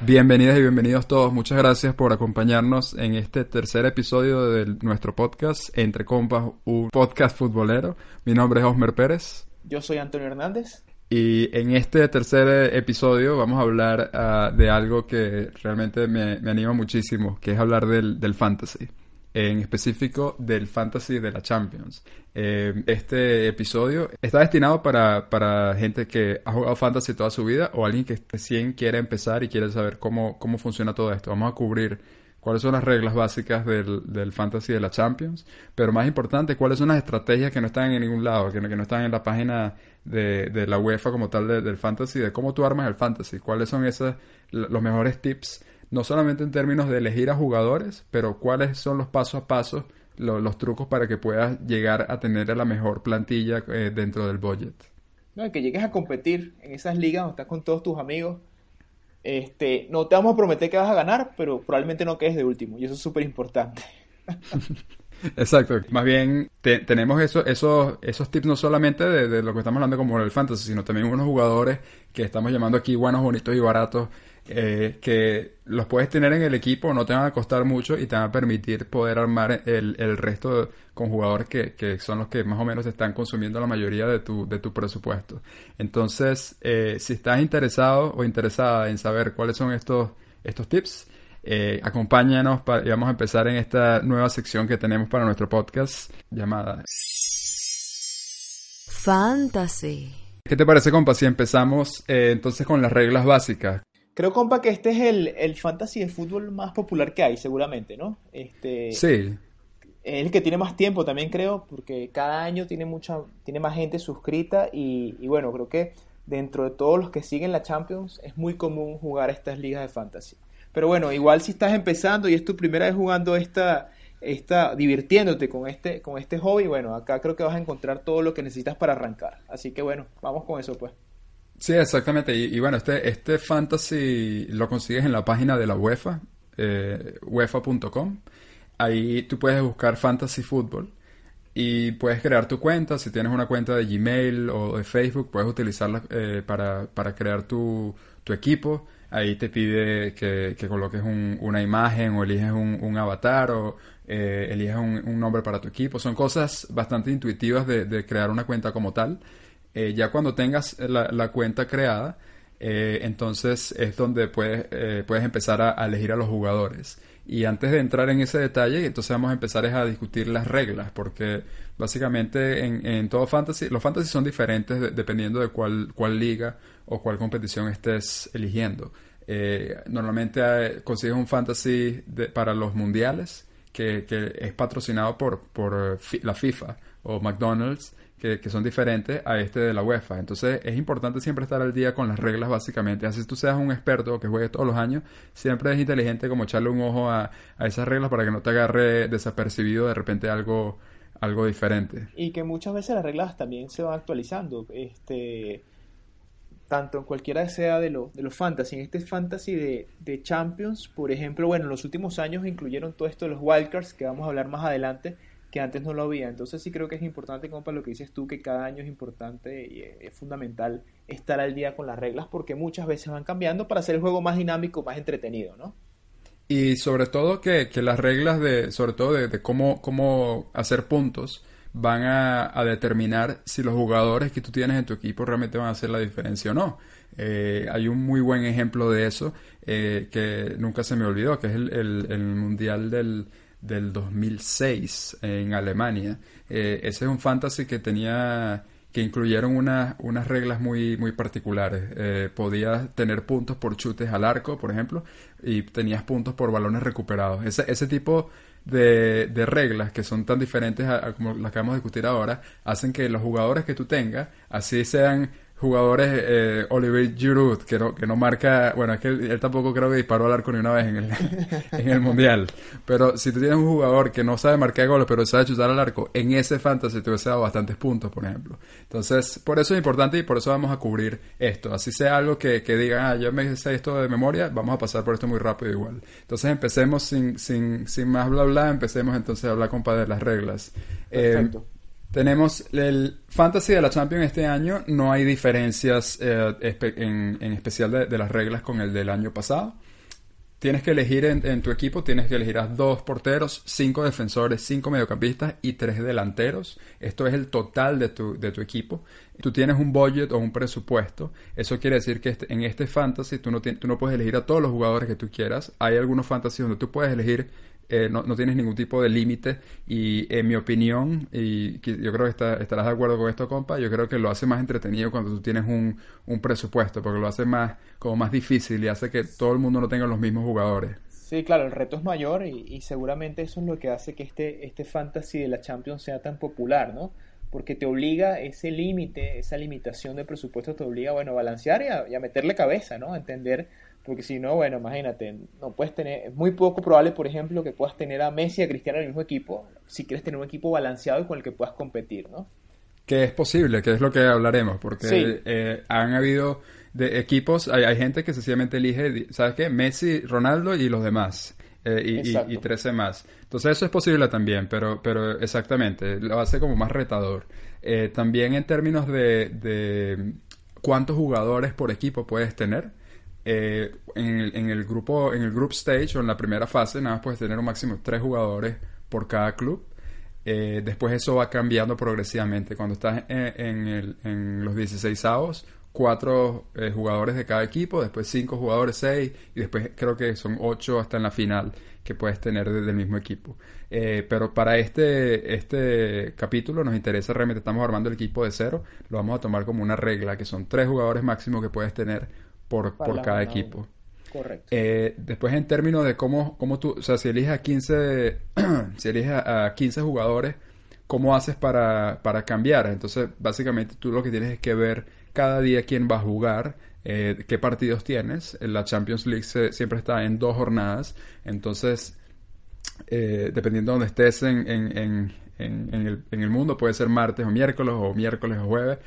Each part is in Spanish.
Bienvenidas y bienvenidos todos. Muchas gracias por acompañarnos en este tercer episodio de nuestro podcast Entre Compas, un podcast futbolero. Mi nombre es Osmer Pérez. Yo soy Antonio Hernández. Y en este tercer episodio vamos a hablar uh, de algo que realmente me, me, anima muchísimo, que es hablar del, del fantasy en específico del Fantasy de la Champions. Eh, este episodio está destinado para, para, gente que ha jugado Fantasy toda su vida o alguien que recién quiere empezar y quiere saber cómo, cómo funciona todo esto. Vamos a cubrir cuáles son las reglas básicas del, del Fantasy de la Champions, pero más importante, cuáles son las estrategias que no están en ningún lado, que no, que no están en la página de, de la UEFA como tal de, del Fantasy, de cómo tú armas el Fantasy, cuáles son esos, los mejores tips no solamente en términos de elegir a jugadores, pero cuáles son los pasos a paso, lo, los trucos para que puedas llegar a tener la mejor plantilla eh, dentro del budget. No, que llegues a competir en esas ligas donde estás con todos tus amigos. Este, no te vamos a prometer que vas a ganar, pero probablemente no quedes de último, y eso es súper importante. Exacto, más bien te, tenemos eso, esos, esos tips no solamente de, de, lo que estamos hablando como el fantasy, sino también unos jugadores que estamos llamando aquí buenos, bonitos y baratos, eh, que los puedes tener en el equipo, no te van a costar mucho y te van a permitir poder armar el, el resto con jugadores que, que, son los que más o menos están consumiendo la mayoría de tu, de tu presupuesto. Entonces, eh, si estás interesado o interesada en saber cuáles son estos, estos tips, eh, acompáñanos y vamos a empezar en esta nueva sección que tenemos para nuestro podcast llamada Fantasy. ¿Qué te parece, compa, si empezamos eh, entonces con las reglas básicas? Creo, compa, que este es el, el fantasy de fútbol más popular que hay, seguramente, ¿no? Este, sí. Es el que tiene más tiempo también, creo, porque cada año tiene mucha, tiene más gente suscrita y, y bueno, creo que dentro de todos los que siguen la Champions es muy común jugar estas ligas de fantasy. Pero bueno, igual si estás empezando y es tu primera vez jugando esta, esta divirtiéndote con este, con este hobby, bueno, acá creo que vas a encontrar todo lo que necesitas para arrancar. Así que bueno, vamos con eso pues. Sí, exactamente. Y, y bueno, este, este fantasy lo consigues en la página de la UEFA, eh, UEFA.com. Ahí tú puedes buscar fantasy fútbol y puedes crear tu cuenta. Si tienes una cuenta de Gmail o de Facebook, puedes utilizarla eh, para, para crear tu, tu equipo ahí te pide que, que coloques un, una imagen o eliges un, un avatar o eh, eliges un, un, nombre para tu equipo. Son cosas bastante intuitivas de, de crear una cuenta como tal. Eh, ya cuando tengas la, la cuenta creada, eh, entonces es donde puedes, eh, puedes empezar a, elegir a los jugadores. Y antes de entrar en ese detalle, entonces vamos a empezar a discutir las reglas, porque básicamente en, en todo fantasy, los fantasy son diferentes de, dependiendo de cuál, cuál liga o cuál competición estés eligiendo. Eh, normalmente eh, consigues un fantasy para los mundiales que, que es patrocinado por, por la FIFA o McDonald's que, son diferentes a este de la UEFA. Entonces es importante siempre estar al día con las reglas básicamente. Así tú seas un experto que juegue todos los años, siempre es inteligente como echarle un ojo a, a esas reglas para que no te agarre desapercibido de repente algo, algo diferente. Y que muchas veces las reglas también se van actualizando. Este tanto en cualquiera sea de, lo, de los fantasy, en este fantasy de, de, Champions, por ejemplo, bueno, en los últimos años incluyeron todo esto de los wildcards, que vamos a hablar más adelante, que antes no lo había. Entonces sí creo que es importante, compa, lo que dices tú, que cada año es importante y es fundamental estar al día con las reglas, porque muchas veces van cambiando para hacer el juego más dinámico, más entretenido, ¿no? Y sobre todo que, que las reglas de, sobre todo de, cómo, cómo hacer puntos, van a, determinar si los jugadores que tú tienes en tu equipo realmente van a hacer la diferencia o no. Eh, hay un muy buen ejemplo de eso eh, que nunca se me olvidó, que es el, el Mundial del, del 2006 en Alemania. Eh, ese es un fantasy que tenía que incluyeron unas reglas muy, muy particulares. Eh, podías tener puntos por chutes al arco, por ejemplo, y tenías puntos por balones recuperados. Ese, ese tipo de, de reglas que son tan diferentes a, como las que vamos a discutir ahora, hacen que los jugadores que tú tengas, así sean jugadores, eh, Oliver Giroud, que no, que no marca, bueno, es que él, tampoco creo que disparó al arco ni una vez en el, en el Mundial, pero si tú tienes un jugador que no sabe marcar goles, pero sabe chutar al arco, en ese fantasy te hubiese dado bastantes puntos, por ejemplo. Entonces, por eso es importante y por eso vamos a cubrir esto. Así sea algo que, que digan, ah, yo me sé esto de memoria, vamos a pasar por esto muy rápido igual. Entonces empecemos sin, sin, sin más bla bla, empecemos entonces a hablar, compadre, de las reglas. Perfecto. Eh, tenemos el Fantasy de la Champions este año, no hay diferencias eh, en, especial de, las reglas con el del año pasado. Tienes que elegir en, tu equipo, tienes que elegir a dos porteros, cinco defensores, cinco mediocampistas y tres delanteros. Esto es el total de tu, de tu equipo. Tú tienes un budget o un presupuesto. Eso quiere decir que este, en este fantasy tú no, tú no puedes elegir a todos los jugadores que tú quieras. Hay algunos fantasy donde tú puedes elegir eh, no, tienes ningún tipo de límite y en mi opinión, y yo creo que estarás de acuerdo con esto, compa, yo creo que lo hace más entretenido cuando tú tienes un, presupuesto, porque lo hace más, como más difícil y hace que todo el mundo no tenga los mismos jugadores. Sí, claro, el reto es mayor y, seguramente eso es lo que hace que este, este fantasy de la Champions sea tan popular, ¿no? Porque te obliga ese límite, esa limitación de presupuesto te obliga, bueno, a balancear y a, y a meterle cabeza, ¿no? A entender porque si no, bueno, imagínate, no puedes tener, es muy poco probable, por ejemplo, que puedas tener a Messi y a Cristiano en el mismo equipo, si quieres tener un equipo balanceado y con el que puedas competir, ¿no? Que es posible, que es lo que hablaremos, porque eh, han habido de equipos, hay, gente que sencillamente elige, ¿sabes qué? Messi, Ronaldo y los demás. Eh, y, y, 13 más. Entonces eso es posible también, pero, pero exactamente, lo hace como más retador. Eh, también en términos de, de cuántos jugadores por equipo puedes tener, eh, en, el, grupo, en el group stage o en la primera fase, nada más puedes tener un máximo de tres jugadores por cada club. Eh, después eso va cambiando progresivamente. Cuando estás en, el, en los 16 avos, cuatro eh, jugadores de cada equipo, después cinco jugadores, seis, y después creo que son ocho hasta en la final que puedes tener desde el mismo equipo. pero para este, este capítulo nos interesa realmente, estamos armando el equipo de cero, lo vamos a tomar como una regla, que son tres jugadores máximo que puedes tener por, cada equipo. Correcto. Eh, después, en términos de cómo, cómo tú, o sea, si eliges a 15, si eliges a 15 jugadores, ¿cómo haces para, para cambiar? Entonces, básicamente tú lo que tienes es que ver cada día quién va a jugar, eh, qué partidos tienes. La Champions League siempre está en dos jornadas, entonces, eh, dependiendo de donde estés en, en, en, el, en, el, mundo, puede ser martes o miércoles o miércoles o jueves.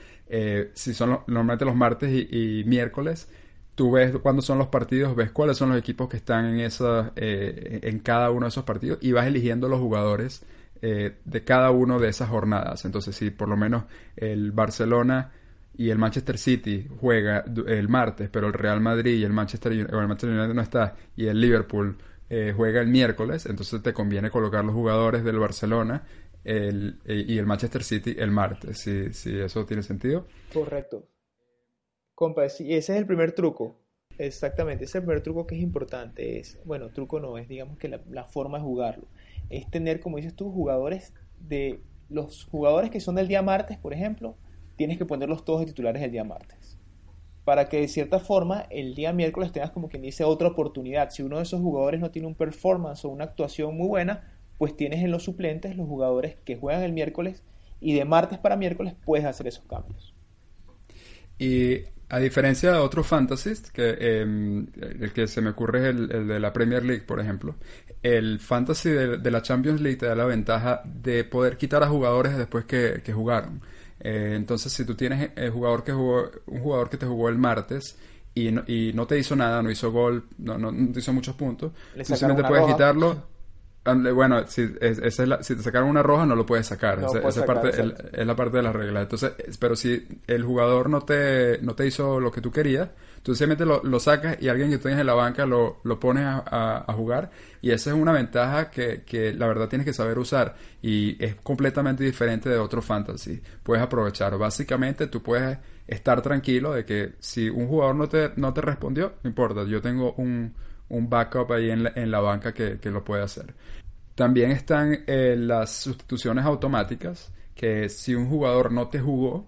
si son normalmente los martes y miércoles, tú ves cuándo son los partidos, ves cuáles son los equipos que están en, esa, eh, en cada uno de esos partidos y vas eligiendo los jugadores eh, de cada uno de esas jornadas. Entonces, si por lo menos el Barcelona y el Manchester City juega el martes, pero el Real Madrid y el Manchester, el Manchester United no está y el Liverpool eh, juega el miércoles, entonces te conviene colocar los jugadores del Barcelona el, y el Manchester City el martes, si, si eso tiene sentido. Correcto. Compa, ese es el primer truco. Exactamente, ese es el primer truco que es importante. Es, bueno, truco no, es digamos que la, forma de jugarlo. Es tener, como dices tú, jugadores de los jugadores que son del día martes, por ejemplo, tienes que ponerlos todos de titulares el día martes. Para que de cierta forma el día miércoles tengas como quien dice otra oportunidad. Si uno de esos jugadores no tiene un performance o una actuación muy buena, pues tienes en los suplentes los jugadores que juegan el miércoles y de martes para miércoles puedes hacer esos cambios. Y a diferencia de otros fantasies, que em, el que se me ocurre es el, de la Premier League, por ejemplo, el fantasy de, la Champions League te da la ventaja de poder quitar a jugadores después que, jugaron. Eh, entonces, si tú tienes el jugador que jugó, un jugador que te jugó el martes y no, y no te hizo nada, no hizo gol, no, no, te hizo muchos puntos, simplemente puedes quitarlo bueno, si, si te sacaron una roja no lo puedes sacar. esa, parte es la parte de la regla. Entonces, pero si el jugador no te, no te hizo lo que tú querías, tú simplemente lo, lo sacas y alguien que tienes en la banca lo, lo pones a, a, jugar. Y esa es una ventaja que, que la verdad tienes que saber usar. Y es completamente diferente de otro fantasy. Puedes aprovechar. Básicamente tú puedes estar tranquilo de que si un jugador no te, no te respondió, no importa. Yo tengo un un backup ahí en la, en la banca que, lo puede hacer. También están eh, las sustituciones automáticas, que si un jugador no te jugó,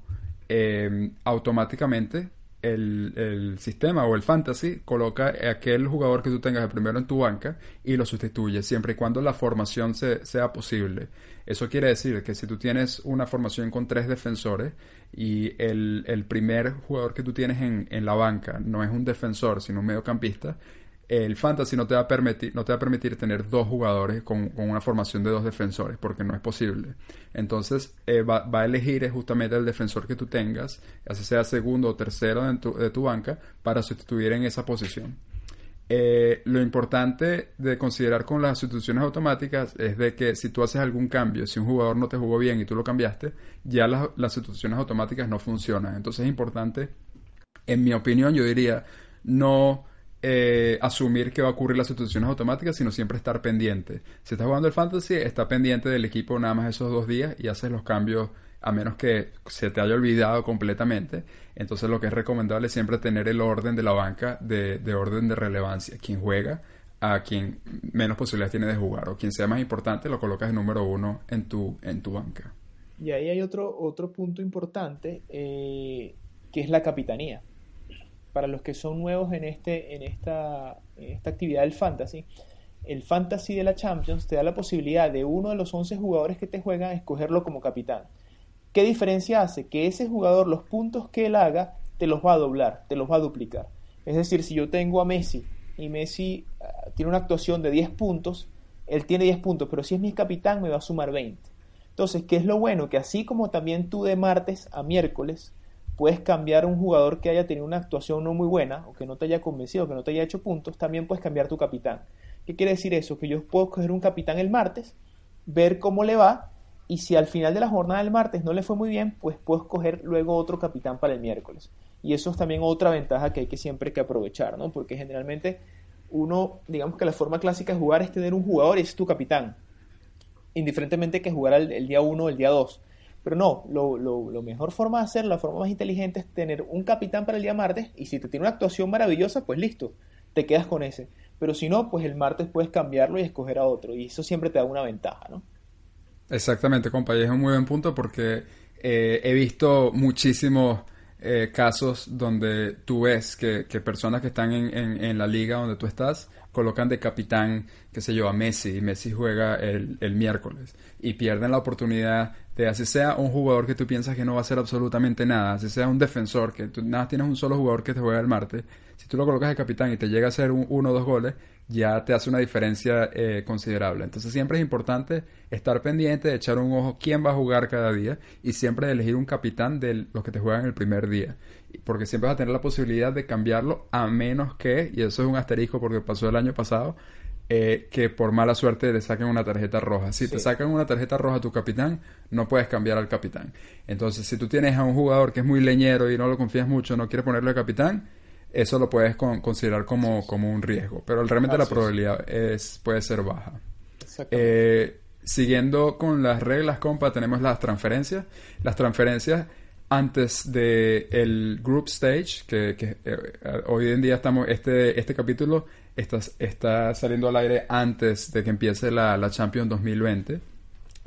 eh, automáticamente el, sistema o el fantasy coloca aquel jugador que tú tengas el primero en tu banca y lo sustituye, siempre y cuando la formación sea posible. Eso quiere decir que si tú tienes una formación con tres defensores y el, primer jugador que tú tienes en, en, la banca no es un defensor, sino un mediocampista, el fantasy no te va a permitir, no te va a permitir tener dos jugadores con, una formación de dos defensores, porque no es posible. Entonces eh, va, a elegir justamente el defensor que tú tengas, así sea segundo o tercero de tu, de tu banca, para sustituir en esa posición. Eh, lo importante de considerar con las sustituciones automáticas es de que si tú haces algún cambio, si un jugador no te jugó bien y tú lo cambiaste, ya las, las sustituciones automáticas no funcionan. Entonces es importante, en mi opinión, yo diría, no eh, asumir que va a ocurrir las sustituciones automáticas, sino siempre estar pendiente. Si estás jugando el fantasy, está pendiente del equipo nada más esos dos días y haces los cambios a menos que se te haya olvidado completamente. Entonces lo que es recomendable es siempre tener el orden de la banca de, orden de relevancia. Quien juega a quien menos posibilidades tiene de jugar o quien sea más importante lo colocas en número uno en tu, en tu banca. Y ahí hay otro, otro punto importante eh, que es la capitanía para los que son nuevos en, este, en, esta, esta actividad del fantasy, el fantasy de la Champions te da la posibilidad de uno de los 11 jugadores que te juegan escogerlo como capitán. ¿Qué diferencia hace? Que ese jugador, los puntos que él haga, te los va a doblar, te los va a duplicar. Es decir, si yo tengo a Messi y Messi ah, tiene una actuación de 10 puntos, él tiene 10 puntos, pero si es mi capitán me va a sumar 20. Entonces, ¿qué es lo bueno? Que así como también tú de martes a miércoles puedes cambiar un jugador que haya tenido una actuación no muy buena o que no te haya convencido, que no te haya hecho puntos, también puedes cambiar tu capitán. ¿Qué quiere decir eso? Que yo puedo coger un capitán el martes, ver cómo le va y si al final de la jornada del martes no le fue muy bien, pues puedo escoger luego otro capitán para el miércoles. Y eso es también otra ventaja que hay que siempre que aprovechar, ¿no? Porque generalmente uno, digamos que la forma clásica de jugar es tener un jugador y es tu capitán. Indiferentemente que jugar el, el día 1 o el día 2. Pero no, lo, lo, mejor forma de hacerlo, la forma más inteligente es tener un capitán para el día martes y si te tiene una actuación maravillosa, pues listo, te quedas con ese. Pero si no, pues el martes puedes cambiarlo y escoger a otro y eso siempre te da una ventaja, ¿no? Exactamente, compa, es un muy buen punto porque eh, he visto muchísimos eh, casos donde tú ves que, personas que están en, en, la liga donde tú estás colocan de capitán, qué sé yo, a Messi y Messi juega el, el miércoles y pierden la oportunidad de así sea un jugador que tú piensas que no va a hacer absolutamente nada, así sea un defensor que tú nada tienes un solo jugador que te juega el martes, si tú lo colocas de capitán y te llega a hacer uno o dos goles, ya te hace una diferencia eh, considerable. Entonces siempre es importante estar pendiente echar un ojo quién va a jugar cada día y siempre elegir un capitán de los que te juegan el primer día. Porque siempre vas a tener la posibilidad de cambiarlo a menos que, y eso es un asterisco porque pasó el año pasado, eh, que por mala suerte le saquen una tarjeta roja. Si te sacan una tarjeta roja a tu capitán, no puedes cambiar al capitán. Entonces, si tú tienes a un jugador que es muy leñero y no lo confías mucho, no quieres ponerle capitán, eso lo puedes considerar como, como un riesgo. Pero realmente la probabilidad es, puede ser baja. Eh, siguiendo con las reglas, compa, tenemos las transferencias. Las transferencias antes de el group stage, que, eh, hoy en día estamos, este, este capítulo está, está saliendo al aire antes de que empiece la, la Champions 2020.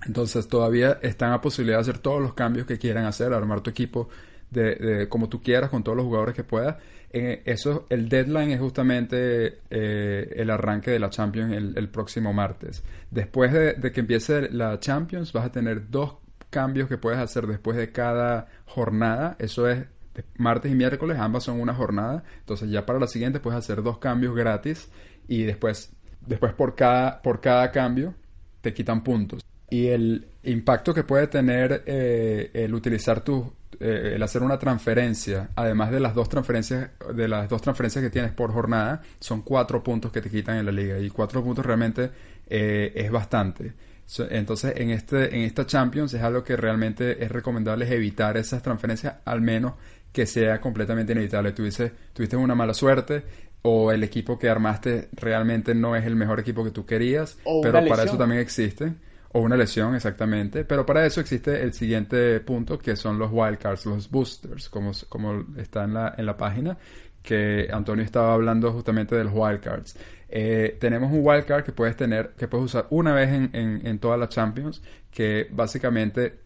Entonces todavía están a posibilidad de hacer todos los cambios que quieran hacer, armar tu equipo de, como tú quieras, con todos los jugadores que puedas. Eh, eso, el deadline es justamente eh, el arranque de la Champions el, el próximo martes. Después de, de, que empiece la Champions, vas a tener dos cambios que puedes hacer después de cada jornada. Eso es martes y miércoles, ambas son una jornada. Entonces ya para la siguiente puedes hacer dos cambios gratis y después, después por, cada, por cada cambio te quitan puntos. Y el impacto que puede tener eh, el utilizar tu, eh, el hacer una transferencia, además de las dos transferencias, de las dos transferencias que tienes por jornada, son cuatro puntos que te quitan en la liga. Y cuatro puntos realmente eh, es bastante. Entonces, en, este, en esta Champions es algo que realmente es recomendable evitar esas transferencias, al menos que sea completamente inevitable. Tuviste, tuviste una mala suerte o el equipo que armaste realmente no es el mejor equipo que tú querías, pero para eso también existe. O una lesión, exactamente. Pero para eso existe el siguiente punto, que son los wildcards, los boosters, como, como está en la, en la página, que Antonio estaba hablando justamente de los wildcards. Eh, tenemos un wildcard que puedes tener, que puedes usar una vez en, en, en todas las Champions, que básicamente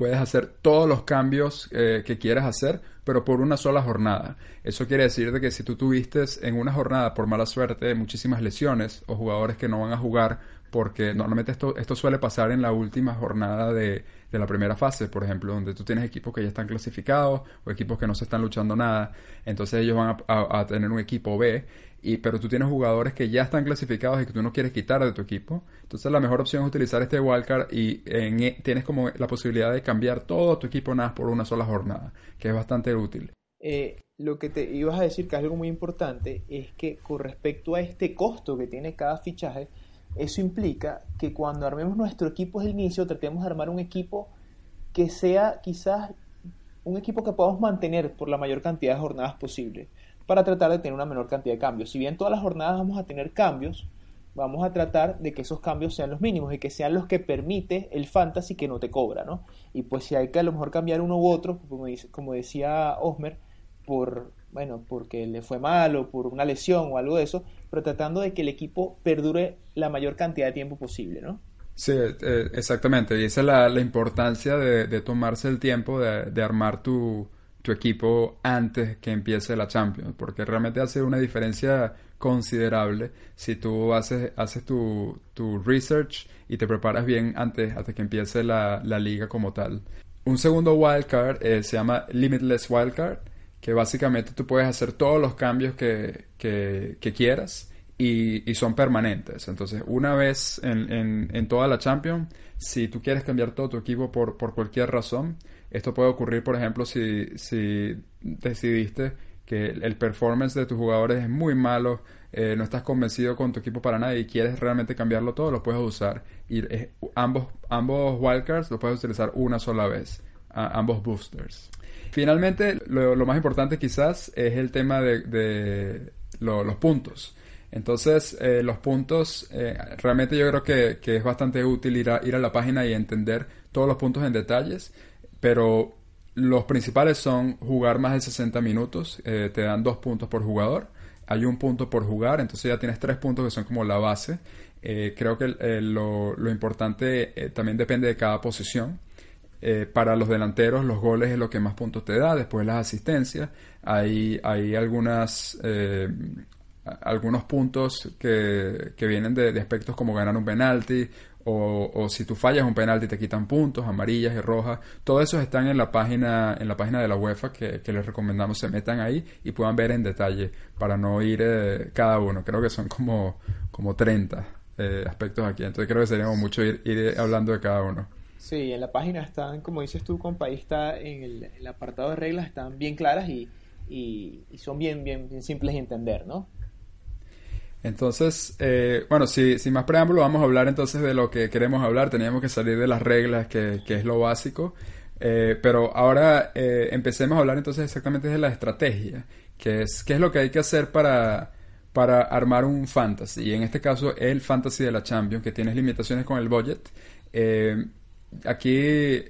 puedes hacer todos los cambios eh, que quieras hacer, pero por una sola jornada. Eso quiere decir de que si tú tuviste en una jornada, por mala suerte, muchísimas lesiones o jugadores que no van a jugar, porque normalmente esto, esto suele pasar en la última jornada de, de la primera fase, por ejemplo, donde tú tienes equipos que ya están clasificados o equipos que no se están luchando nada, entonces ellos van a, tener un equipo B y, pero tú tienes jugadores que ya están clasificados y que tú no quieres quitar de tu equipo. Entonces la mejor opción es utilizar este wildcard y en, tienes como la posibilidad de cambiar todo tu equipo nada por una sola jornada, que es bastante útil. Eh, lo que te ibas a decir, que es algo muy importante, es que con respecto a este costo que tiene cada fichaje, eso implica que cuando armemos nuestro equipo el inicio, tratemos de armar un equipo que sea quizás un equipo que podamos mantener por la mayor cantidad de jornadas posible para tratar de tener una menor cantidad de cambios. Si bien todas las jornadas vamos a tener cambios, vamos a tratar de que esos cambios sean los mínimos y que sean los que permite el fantasy que no te cobra, ¿no? Y pues si hay que a lo mejor cambiar uno u otro, como, como decía Osmer, por, bueno, porque le fue mal o por una lesión o algo de eso, pero tratando de que el equipo perdure la mayor cantidad de tiempo posible, ¿no? Sí, eh, exactamente. Y esa es la, importancia de, tomarse el tiempo de armar tu, tu equipo antes que empiece la Champions, porque realmente hace una diferencia considerable si tú haces, haces tu, tu research y te preparas bien antes, hasta que empiece la, la liga como tal. Un segundo wildcard eh, se llama Limitless Wildcard, que básicamente tú puedes hacer todos los cambios que, que, quieras y, y, son permanentes. Entonces, una vez en, en, en toda la Champions, si tú quieres cambiar todo tu equipo por, por cualquier razón, esto puede ocurrir, por ejemplo, si, si decidiste que el performance de tus jugadores es muy malo, eh, no estás convencido con tu equipo para nada y quieres realmente cambiarlo todo, lo puedes usar. Y eh, ambos, ambos wildcards los puedes utilizar una sola vez, ambos boosters. Finalmente, lo, más importante quizás es el tema de, los puntos. Entonces, eh, los puntos, realmente yo creo que, es bastante útil ir a, la página y entender todos los puntos en detalles pero los principales son jugar más de 60 minutos, eh, te dan dos puntos por jugador, hay un punto por jugar, entonces ya tienes tres puntos que son como la base. Eh, creo que eh, lo, importante también depende de cada posición. Para los delanteros los goles es lo que más puntos te da, después las asistencias, hay, hay algunas algunos puntos que, que vienen de, de, aspectos como ganar un penalti o, si tú fallas un penalti te quitan puntos, amarillas y rojas. Todo eso están en la página, en la página de la UEFA que, les recomendamos se metan ahí y puedan ver en detalle para no ir eh, cada uno. Creo que son como, como 30 eh, aspectos aquí. Entonces creo que sería mucho ir, hablando de cada uno. Sí, en la página están, como dices tú, compa, está en el, apartado de reglas, están bien claras y, y, son bien, bien, bien simples de entender, ¿no? Entonces, eh, bueno, si, sin más preámbulo, vamos a hablar entonces de lo que queremos hablar. Teníamos que salir de las reglas, que, que es lo básico. Eh, pero ahora eh, empecemos a hablar entonces exactamente de la estrategia, que es qué es lo que hay que hacer para, para armar un fantasy. Y en este caso, el fantasy de la Champions, que tienes limitaciones con el budget. Aquí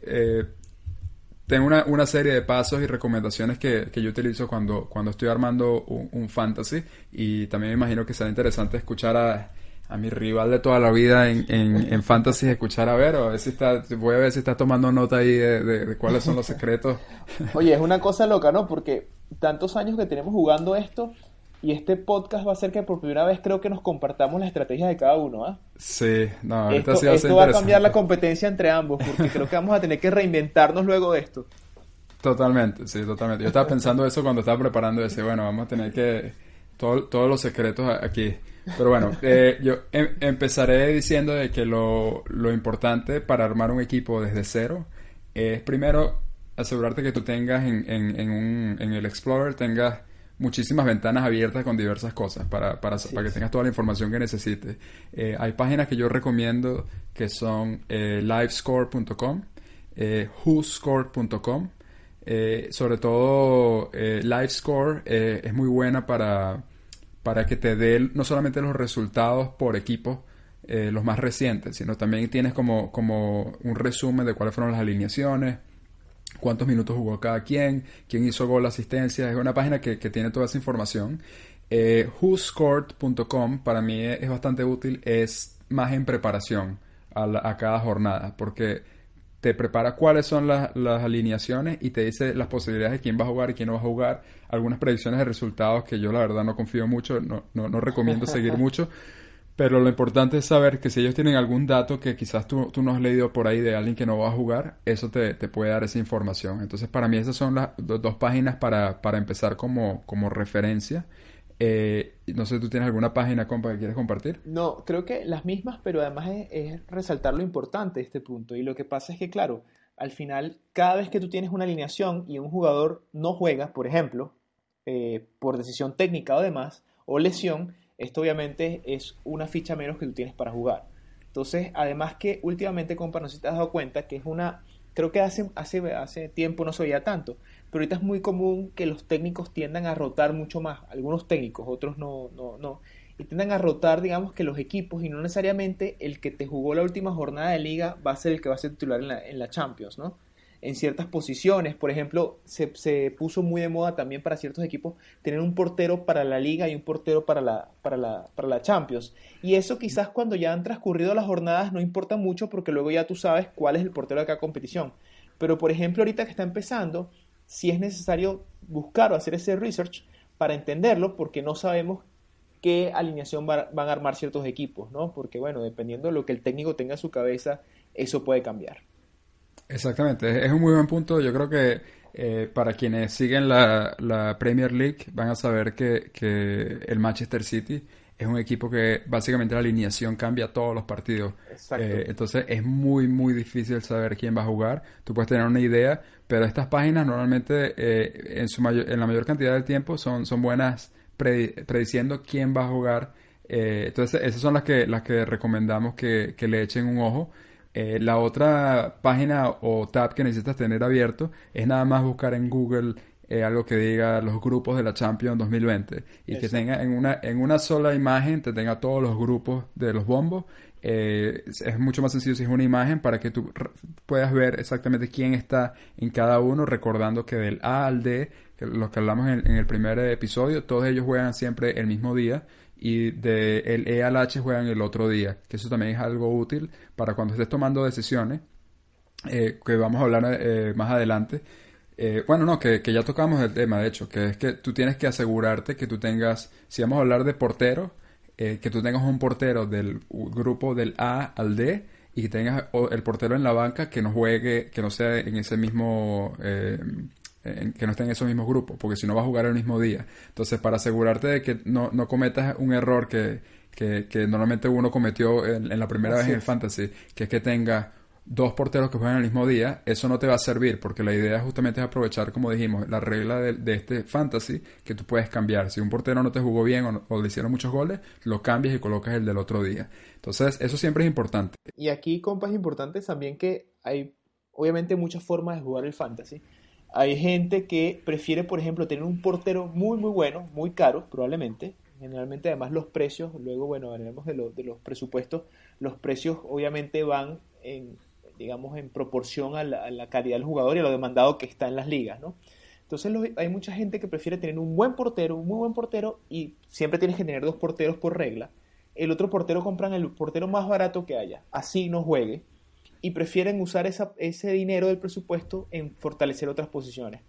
tengo una, una, serie de pasos y recomendaciones que, que yo utilizo cuando, cuando estoy armando un, fantasy y también me imagino que será interesante escuchar a, a mi rival de toda la vida en, en, en, fantasy, escuchar a ver, a ver si está, voy a ver si está tomando nota ahí de cuáles son los secretos. Oye, es una cosa loca, ¿no? Porque tantos años que tenemos jugando esto y este podcast va a ser que por primera vez creo que nos compartamos la estrategia de cada uno, ¿ah? Sí, no, ahorita esto, sí va esto va a cambiar la competencia entre ambos, porque creo que vamos a tener que reinventarnos luego de esto. Totalmente, sí, totalmente. Yo estaba pensando eso cuando estaba preparando ese, bueno, vamos a tener que todos los secretos aquí. Pero bueno, eh, yo em, empezaré diciendo de que lo, lo importante para armar un equipo desde cero es primero asegurarte que tú tengas en, en, en, un, en el Explorer, tengas muchísimas ventanas abiertas con diversas cosas para, para, para que tengas toda la información que necesites. Eh, hay páginas que yo recomiendo que son eh, livescore.com, eh, whoscore.com. Eh, sobre todo Livescore es muy buena para, para que te dé no solamente los resultados por equipo, los más recientes, sino también tienes como, como un resumen de cuáles fueron las alineaciones, cuántos minutos jugó cada quien, quién hizo gol, asistencia. Es una página que, tiene toda esa información. Eh, whoscored.com para mí es bastante útil, es más en preparación a, cada jornada, porque te prepara cuáles son las, alineaciones y te dice las posibilidades de quién va a jugar y quién no va a jugar, algunas predicciones de resultados que yo la verdad no confío mucho, no, no, no recomiendo seguir mucho, pero lo importante es saber que si ellos tienen algún dato que quizás tú, tú no has leído por ahí de alguien que no va a jugar, eso te, puede dar esa información. Entonces, para mí esas son las dos páginas para, para empezar como, como referencia. Eh, no sé, ¿tú tienes alguna página, compa, que quieres compartir? No, creo que las mismas, pero además es, resaltar lo importante de este punto. Y lo que pasa es que, claro, al final, cada vez que tú tienes una alineación y un jugador no juega, por ejemplo, eh, por decisión técnica o demás, o lesión, esto obviamente es una ficha menos que tú tienes para jugar. Entonces, además que últimamente, compa, no sé si te has dado cuenta que es una, creo que hace, hace, hace tiempo no se veía tanto, pero ahorita es muy común que los técnicos tiendan a rotar mucho más, algunos técnicos, otros no, no, no, y tiendan a rotar, digamos, que los equipos y no necesariamente el que te jugó la última jornada de liga va a ser el que va a ser titular en la, en la Champions, ¿no? En ciertas posiciones. Por ejemplo, se, se, puso muy de moda también para ciertos equipos tener un portero para la liga y un portero para la, para la, para la Champions. Y eso quizás cuando ya han transcurrido las jornadas no importa mucho porque luego ya tú sabes cuál es el portero de cada competición. Pero por ejemplo, ahorita que está empezando, sí es necesario buscar o hacer ese research para entenderlo porque no sabemos qué alineación van a armar ciertos equipos, ¿no? Porque bueno, dependiendo de lo que el técnico tenga en su cabeza, eso puede cambiar. Exactamente, es un muy buen punto. Yo creo que eh, para quienes siguen la, Premier League van a saber que, el Manchester City es un equipo que básicamente la alineación cambia todos los partidos. Eh, entonces es muy, muy difícil saber quién va a jugar. Tú puedes tener una idea, pero estas páginas normalmente eh, en, su mayor, en la mayor cantidad del tiempo son, son buenas prediciendo quién va a jugar. entonces esas son las que, las que recomendamos que, que le echen un ojo. Eh, la otra página o tab que necesitas tener abierto es nada más buscar en Google eh, algo que diga los grupos de la Champions 2020 y que tenga en una, en una sola imagen, te tenga todos los grupos de los bombos. Eh, es mucho más sencillo si es una imagen para que tú puedas ver exactamente quién está en cada uno, recordando que del A al D, los que hablamos en el primer episodio, todos ellos juegan siempre el mismo día y de el E al H juegan el otro día, que eso también es algo útil para cuando estés tomando decisiones, eh, que vamos a hablar eh, más adelante. Eh, bueno, no, que, ya tocamos el tema, de hecho, que es que tú tienes que asegurarte que tú tengas, si vamos a hablar de portero, que tú tengas un portero del grupo del A al D y que tengas el portero en la banca que no juegue, que no sea en ese mismo que no estén en esos mismos grupos, porque si no va a jugar el mismo día. Entonces, para asegurarte de que no, no cometas un error que, que, normalmente uno cometió en, la primera vez en el fantasy, que es que tenga dos porteros que juegan el mismo día, eso no te va a servir, porque la idea justamente es aprovechar, como dijimos, la regla de, este fantasy, que tú puedes cambiar. Si un portero no te jugó bien o, o, le hicieron muchos goles, lo cambias y colocas el del otro día. Entonces, eso siempre es importante. Y aquí, compas, es importante también que hay, obviamente, muchas formas de jugar el fantasy. Hay gente que prefiere, por ejemplo, tener un portero muy, muy bueno, muy caro, probablemente. Generalmente, además, los precios, luego, bueno, hablaremos de, de los presupuestos. Los precios, obviamente, van en, digamos, en proporción a la, calidad del jugador y a lo demandado que está en las ligas, ¿no? Entonces, hay mucha gente que prefiere tener un buen portero, un muy buen portero, y siempre tienes que tener dos porteros por regla. El otro portero compran el portero más barato que haya, así no juegue y prefieren usar ese dinero del presupuesto en fortalecer otras posiciones.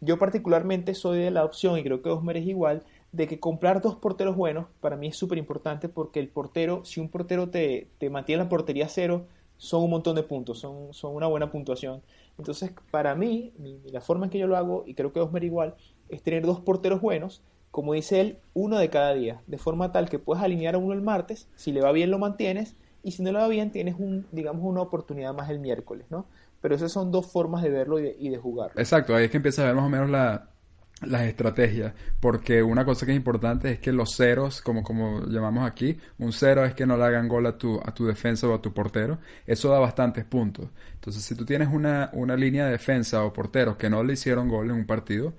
Yo particularmente soy de la opción, y creo que Osmer es igual, de que comprar dos porteros buenos para mí es súper importante porque el portero, si un portero te, te, mantiene la portería cero, son un montón de puntos, son, son una buena puntuación. Entonces, para mí, la forma en que yo lo hago, y creo que Osmer igual, es tener dos porteros buenos, como dice él, uno de cada día, de forma tal que puedas alinear a uno el martes, si le va bien lo mantienes, y si no lo va bien tienes un, digamos, una oportunidad más el miércoles, ¿no? Pero esas son dos formas de verlo y de, jugar. Exacto, ahí es que empieza a ver más o menos las estrategias, porque una cosa que es importante es que los ceros, como, como llamamos aquí, un cero es que no le hagan gol a tu, a tu defensa o a tu portero, eso da bastantes puntos. Entonces, si tú tienes una, una línea de defensa o porteros que no le hicieron gol en un partido,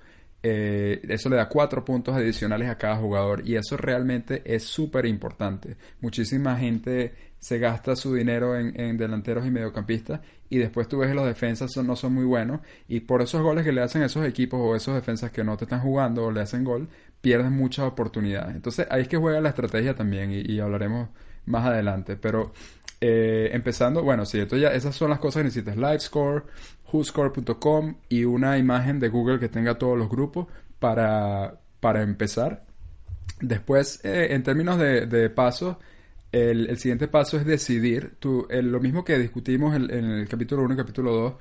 eh, eso le da cuatro puntos adicionales a cada jugador y eso realmente es súper importante. Muchísima gente se gasta su dinero en, delanteros y mediocampistas y después tú ves que los defensas no son muy buenos y por esos goles que le hacen esos equipos o esos defensas que no te están jugando o le hacen gol, pierden muchas oportunidades. Entonces ahí es que juega la estrategia también y, hablaremos más adelante. Pero eh, empezando, bueno, sí, esto ya, esas son las cosas que necesitas. LiveScore, WhoScore.com y una imagen de Google que tenga todos los grupos para, para empezar. Después, eh, en términos de, de pasos, el, siguiente paso es decidir. Tú, lo mismo que discutimos en, el capítulo 1 y capítulo 2,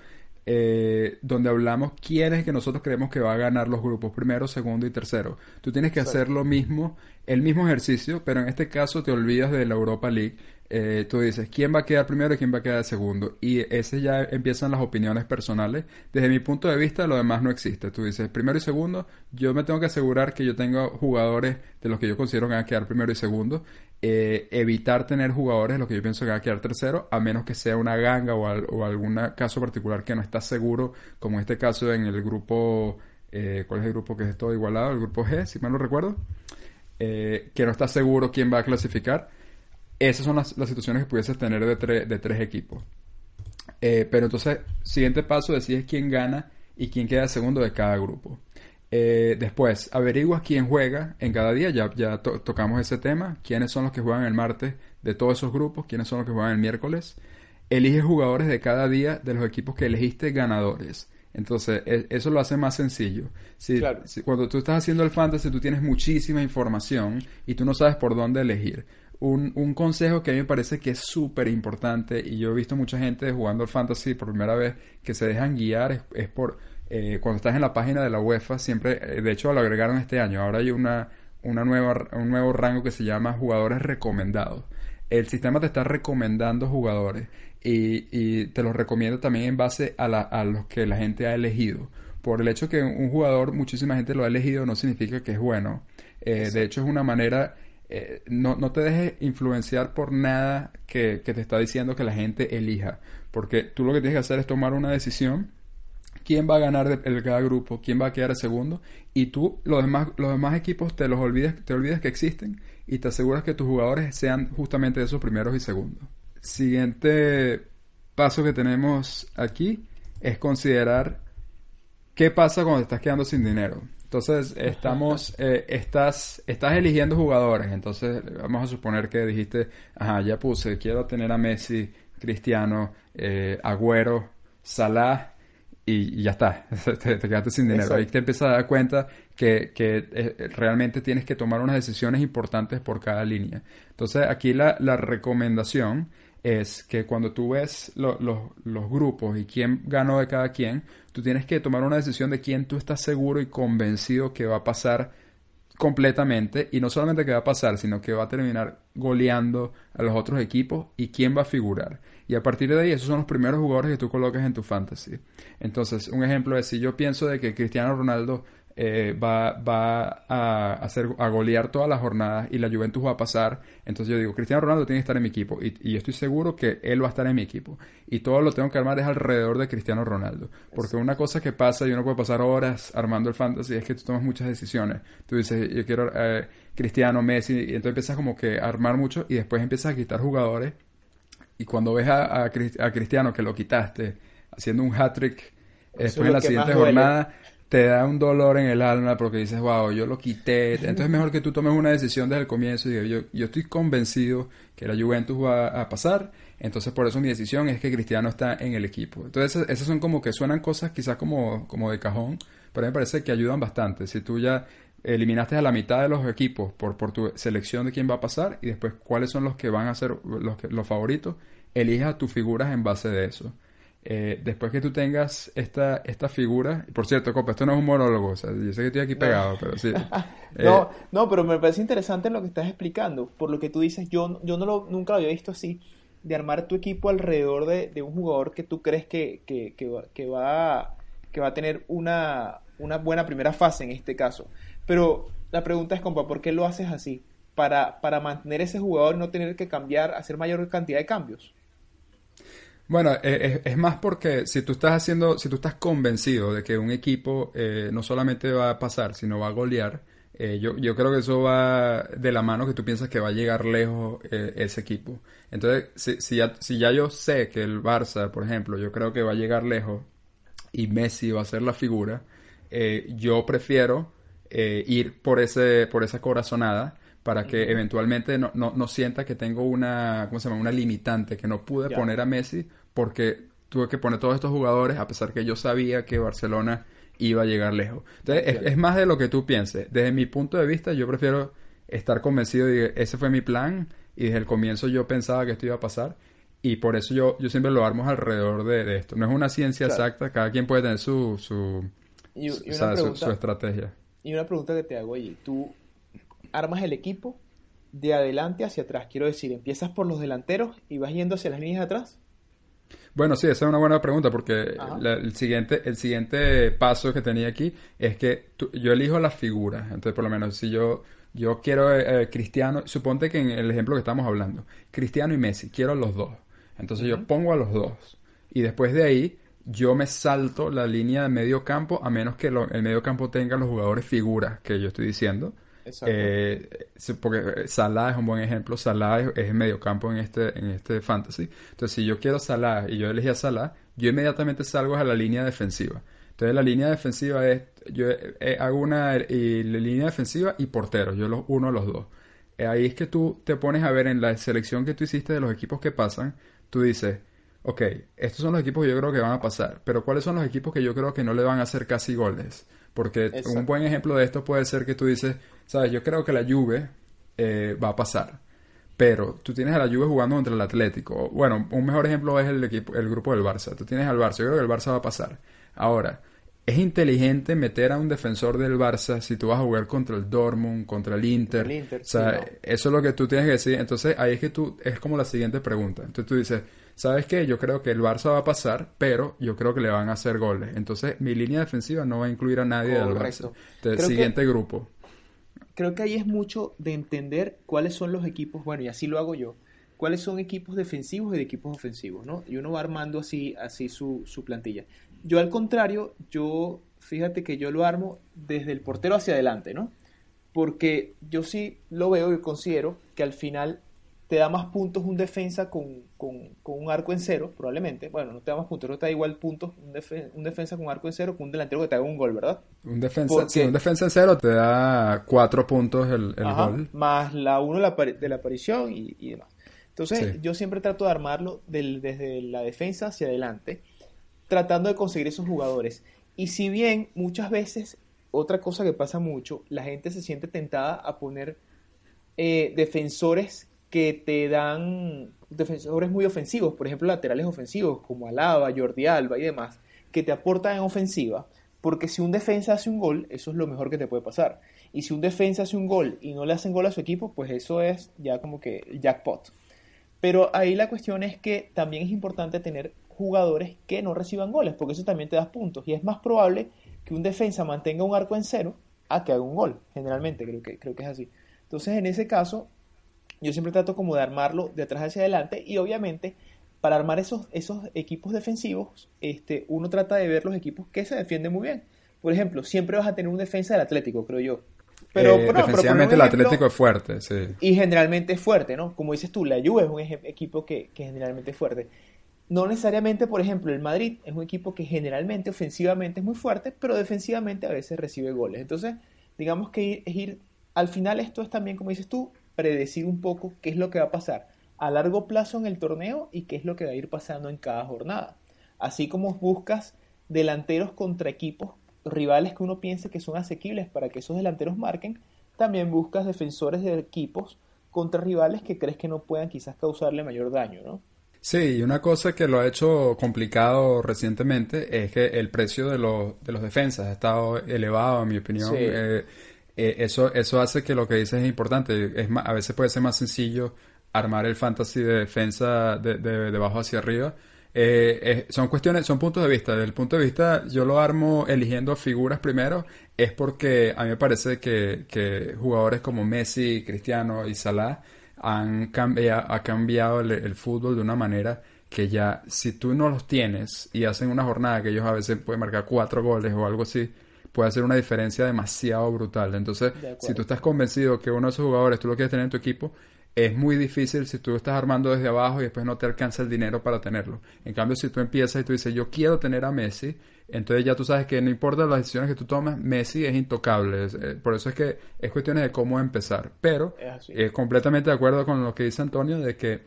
eh, donde hablamos quién es que nosotros creemos que va a ganar los grupos, primero, segundo y tercero. Tú tienes que hacer lo mismo, el mismo ejercicio, pero en este caso te olvidas de la Europa League eh, tú dices quién va a quedar primero y quién va a quedar segundo. Y ese ya empiezan las opiniones personales. Desde mi punto de vista, lo demás no existe. Tú dices primero y segundo, yo me tengo que asegurar que yo tenga jugadores de los que yo considero que van a quedar primero y segundo. Eh, evitar tener jugadores de los que yo pienso que van a quedar tercero, a menos que sea una ganga o, algún caso particular que no está seguro, como este caso en el grupo. Eh, ¿Cuál es el grupo que es todo igualado? El grupo G, si mal no recuerdo. que no está seguro quién va a clasificar esas son las, situaciones que pudieses tener de, de tres equipos. Eh, pero entonces, siguiente paso, decides quién gana y quién queda segundo de cada grupo. Eh, después, averiguas quién juega en cada día, ya, ya tocamos ese tema, quiénes son los que juegan el martes de todos esos grupos, quiénes son los que juegan el miércoles. Eliges jugadores de cada día de los equipos que elegiste ganadores. Entonces, e, eso lo hace más sencillo. Si, cuando tú estás haciendo el fantasy, tú tienes muchísima información y tú no sabes por dónde elegir. Un, un consejo que a mí me parece que es súper importante y yo he visto mucha gente jugando al fantasy por primera vez que se dejan guiar es, por eh, cuando estás en la página de la UEFA siempre eh, de hecho lo agregaron este año ahora hay una una nueva un nuevo rango que se llama jugadores recomendados. El sistema te está recomendando jugadores y, y te los recomienda también en base a, la, a los que la gente ha elegido. Por el hecho que un jugador muchísima gente lo ha elegido no significa que es bueno. Eh, de hecho es una manera eh, no, no, te dejes influenciar por nada que, te está diciendo que la gente elija. Porque tú lo que tienes que hacer es tomar una decisión. ¿Quién va a ganar de, cada grupo? ¿Quién va a quedar segundo? Y tú, los demás, los demás equipos, te los olvides, te olvidas que existen y te aseguras que tus jugadores sean justamente esos primeros y segundos. Siguiente paso que tenemos aquí es considerar qué pasa cuando te estás quedando sin dinero. Entonces, estamos, eh, estás, estás eligiendo jugadores. Entonces, vamos a suponer que dijiste, ajá, ya puse, quiero tener a Messi, Cristiano, eh, Agüero, Salah, y, ya está, te, quedaste sin dinero. Ahí te empiezas a dar cuenta que, que eh, realmente tienes que tomar unas decisiones importantes por cada línea. Entonces, aquí la, la recomendación es que cuando tú ves los grupos y quién ganó de cada quien, tú tienes que tomar una decisión de quién tú estás seguro y convencido que va a pasar completamente y no solamente que va a pasar, sino que va a terminar goleando a los otros equipos y quién va a figurar. Y a partir de ahí, esos son los primeros jugadores que tú colocas en tu fantasy. Entonces, un ejemplo es si yo pienso de que Cristiano Ronaldo eh, va, va a, hacer, a golear todas las jornadas y la Juventus va a pasar. Entonces yo digo, Cristiano Ronaldo tiene que estar en mi equipo y, y estoy seguro que él va a estar en mi equipo. Y todo lo tengo que armar es alrededor de Cristiano Ronaldo. Porque una cosa que pasa y uno puede pasar horas armando el fantasy es que tú tomas muchas decisiones. Tú dices, yo quiero eh, Cristiano, Messi, y entonces empiezas como que a armar mucho y después empiezas a quitar jugadores. Y cuando ves a, a, Cristiano que lo quitaste haciendo un hat-trick después en la siguiente jornada te da un dolor en el alma porque dices, wow, yo lo quité. Entonces es mejor que tú tomes una decisión desde el comienzo y digas, yo, yo estoy convencido que la Juventus va a pasar, entonces por eso mi decisión es que Cristiano está en el equipo. Entonces esas, son como que suenan cosas quizás como, como de cajón, pero me parece que ayudan bastante. Si tú ya eliminaste a la mitad de los equipos por, por tu selección de quién va a pasar y después cuáles son los que van a ser los, los favoritos, elija tus figuras en base de eso. Eh, después que tú tengas esta, esta figura, por cierto, Copa, esto no es un monólogo, o sea, yo sé que estoy aquí pegado, pero sí. no, eh, no, pero me parece interesante lo que estás explicando, por lo que tú dices, yo, yo no lo, nunca lo había visto así, de armar tu equipo alrededor de, un jugador que tú crees que, que, que, va, que, va, que va a tener una, una buena primera fase en este caso. Pero la pregunta es, compa, ¿por qué lo haces así? Para, para mantener ese jugador y no tener que cambiar, hacer mayor cantidad de cambios. Bueno, eh, es, más porque si tú estás haciendo, si tú estás convencido de que un equipo eh, no solamente va a pasar, sino va a golear, Eh, yo, yo creo que eso va de la mano que tú piensas que va a llegar lejos eh, ese equipo. Entonces, si, si, ya, si ya yo sé que el Barça, por ejemplo, yo creo que va a llegar lejos y Messi va a ser la figura, eh, yo prefiero ir por, ese, por esa corazonada para que eventualmente no, no, no, sienta que tengo una, ¿cómo se llama? una limitante, que no pude poner a Messi porque tuve que poner todos estos jugadores a pesar que yo sabía que Barcelona iba a llegar lejos. Entonces, es, más de lo que tú pienses. Desde mi punto de vista, yo prefiero estar convencido de que ese fue mi plan y desde el comienzo yo pensaba que esto iba a pasar y por eso yo, yo siempre lo armo alrededor de, esto. No es una ciencia exacta, cada quien puede tener su, su, su, estrategia. Y una pregunta que te hago allí, tú armas el equipo de adelante hacia atrás, quiero decir, empiezas por los delanteros y vas yendo hacia las líneas de atrás. Bueno, sí, esa es una buena pregunta porque el, siguiente, el siguiente paso que tenía aquí es que yo elijo las figuras. Entonces, por lo menos, si yo, yo quiero eh, eh, Cristiano, suponte que en el ejemplo que estamos hablando, Cristiano y Messi, quiero los dos. Entonces yo pongo a los dos. Y después de ahí, yo me salto la línea de medio campo a menos que el medio campo tenga los jugadores figuras que yo estoy diciendo. Eh, porque Salah es un buen ejemplo. Salah es, el mediocampo en este, en este fantasy. Entonces, si yo quiero Salah y yo elegí a Salah, yo inmediatamente salgo a la línea defensiva. Entonces, la línea defensiva es, yo eh, hago una línea defensiva y porteros. Yo los uno a los dos. Eh, ahí es que tú te pones a ver en la selección que tú hiciste de los equipos que pasan. Tú dices, ok, estos son los equipos que yo creo que van a pasar. Pero ¿cuáles son los equipos que yo creo que no le van a hacer casi goles? Porque un buen ejemplo de esto puede ser que tú dices, sabes, yo creo que la Juve eh, va a pasar. Pero tú tienes a la Juve jugando contra el Atlético. Bueno, un mejor ejemplo es el equipo, el grupo del Barça. Tú tienes al Barça, yo creo que el Barça va a pasar. Ahora, es inteligente meter a un defensor del Barça si tú vas a jugar contra el Dortmund, contra el Inter. o sea, eso es lo que tú tienes que decir. Entonces, ahí es que tú, es como la siguiente pregunta. Entonces tú dices, ¿sabes qué? Yo creo que el Barça va a pasar, pero yo creo que le van a hacer goles. Entonces, mi línea defensiva no va a incluir a nadie del Barça. Siguiente grupo. Creo que ahí es mucho de entender cuáles son los equipos, bueno, y así lo hago yo, cuáles son equipos defensivos y de equipos ofensivos, ¿no? Y uno va armando así, así su, su plantilla. Yo al contrario, yo, fíjate que yo lo armo desde el portero hacia adelante, ¿no? Porque yo sí lo veo y considero que al final te da más puntos un defensa con, un arco en cero, probablemente. Bueno, no te da más puntos, no te da igual puntos un, defensa con arco en cero que un delantero que te haga un gol, ¿verdad? Un defensa, un defensa en cero te da cuatro puntos el, gol. Más la uno de la aparición y, demás. Entonces, yo siempre trato de armarlo desde la defensa hacia adelante, tratando de conseguir esos jugadores. Y si bien muchas veces, otra cosa que pasa mucho, la gente se siente tentada a poner eh, defensores que te dan defensores muy ofensivos, por ejemplo, laterales ofensivos como Alaba, Jordi Alba y demás, que te aportan en ofensiva, porque si un defensa hace un gol, eso es lo mejor que te puede pasar. Y si un defensa hace un gol y no le hacen gol a su equipo, pues eso es ya como que jackpot. Pero ahí la cuestión es que también es importante tener jugadores que no reciban goles, porque eso también te da puntos. Y es más probable que un defensa mantenga un arco en cero a que haga un gol, generalmente, creo que, creo que es así. Entonces, en ese caso, yo siempre trato como de armarlo de atrás hacia adelante y obviamente para armar esos, esos equipos defensivos, este, uno trata de ver los equipos que se defienden muy bien. Por ejemplo, siempre vas a tener un defensa del Atlético, creo yo. Pero, eh, defensivamente el Atlético es fuerte, sí. Y generalmente es fuerte, ¿no? Como dices tú, la Juve es un equipo que, que generalmente es fuerte. No necesariamente, por ejemplo, el Madrid es un equipo que generalmente ofensivamente es muy fuerte, pero defensivamente a veces recibe goles. Entonces, digamos que es ir, al final esto es también, como dices tú, predecir un poco qué es lo que va a pasar a largo plazo en el torneo y qué es lo que va a ir pasando en cada jornada. Así como buscas delanteros contra equipos rivales que uno piense que son asequibles para que esos delanteros marquen, también buscas defensores de equipos contra rivales que crees que no puedan quizás causarle mayor daño, ¿no? Sí, y una cosa que lo ha hecho complicado recientemente es que el precio de los, de los defensas ha estado elevado, en mi opinión. Eh, eh, eso, eso hace que lo que dices es importante. Es a veces puede ser más sencillo armar el fantasy de defensa de, de, abajo hacia arriba. Eh, son cuestiones, son puntos de vista. Desde el punto de vista, yo lo armo eligiendo figuras primero, es porque a mí me parece que, que jugadores como Messi, Cristiano y Salah han cambiado, ha cambiado el, el, fútbol de una manera que ya, si tú no los tienes y hacen una jornada que ellos a veces pueden marcar cuatro goles o algo así, puede hacer una diferencia demasiado brutal. Entonces, si tú estás convencido que uno de esos jugadores tú lo quieres tener en tu equipo, es muy difícil si tú estás armando desde abajo y después no te alcanza el dinero para tenerlo. En cambio, si tú empiezas y tú dices, yo quiero tener a Messi, entonces ya tú sabes que no importa las decisiones que tú tomes, Messi es intocable. Eh, por eso es que es cuestión de cómo empezar. Pero es completamente de acuerdo con lo que dice Antonio de que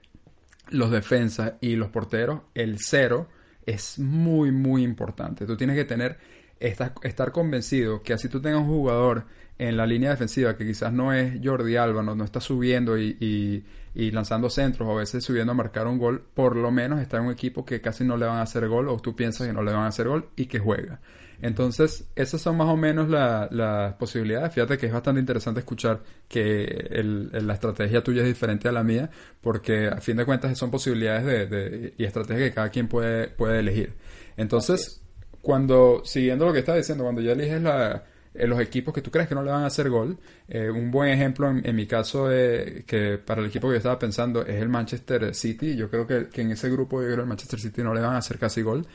los defensas y los porteros, el cero es muy, muy importante. Tú tienes que tener, estar, estar convencido que así tú tengas un jugador en la línea defensiva que quizás no es Jordi Alba, no, está subiendo y, lanzando centros o a veces subiendo a marcar un gol, por lo menos está en un equipo que casi no le van a hacer gol o tú piensas que no le van a hacer gol y que juega. Entonces, esas son más o menos las posibilidades. Fíjate que es bastante interesante escuchar que la estrategia tuya es diferente a la mía, porque a fin de cuentas son posibilidades de, y estrategias que cada quien puede, puede elegir. Entonces, cuando, siguiendo lo que estaba diciendo, cuando ya eliges la, eh, los equipos que tú crees que no le van a hacer gol. Eh, un buen ejemplo en, mi caso, de, que para el equipo que yo estaba pensando, es el Manchester City. Yo creo que, en ese grupo, yo creo que el Manchester City no le van a hacer casi gol.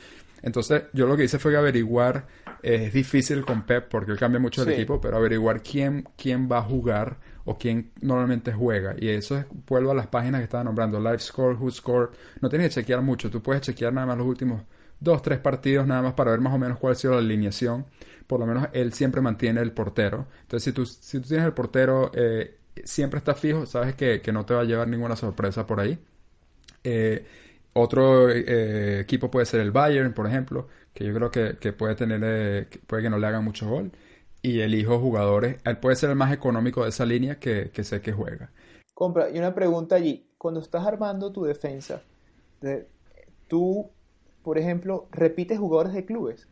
Entonces, yo lo que hice fue averiguar, eh, es difícil con Pep porque él cambia mucho el equipo, pero averiguar quién, quién va a jugar o quién normalmente juega. Y eso es, vuelvo a las páginas que estaba nombrando, Live Score, Who Score. No tienes que chequear mucho, tú puedes chequear nada más los últimos dos, tres partidos nada más para ver más o menos cuál ha sido la alineación por lo menos él siempre mantiene el portero. Entonces, si tú, si tú tienes el portero, eh, siempre está fijo, sabes que, no te va a llevar ninguna sorpresa por ahí. Eh, otro eh, equipo puede ser el Bayern, por ejemplo, que yo creo que, puede tener, puede que no le hagan mucho gol. Y elijo jugadores, él puede ser el más económico de esa línea que, sé que juega. Compra, y una pregunta allí, cuando estás armando tu defensa, tú, por ejemplo, repites jugadores de clubes.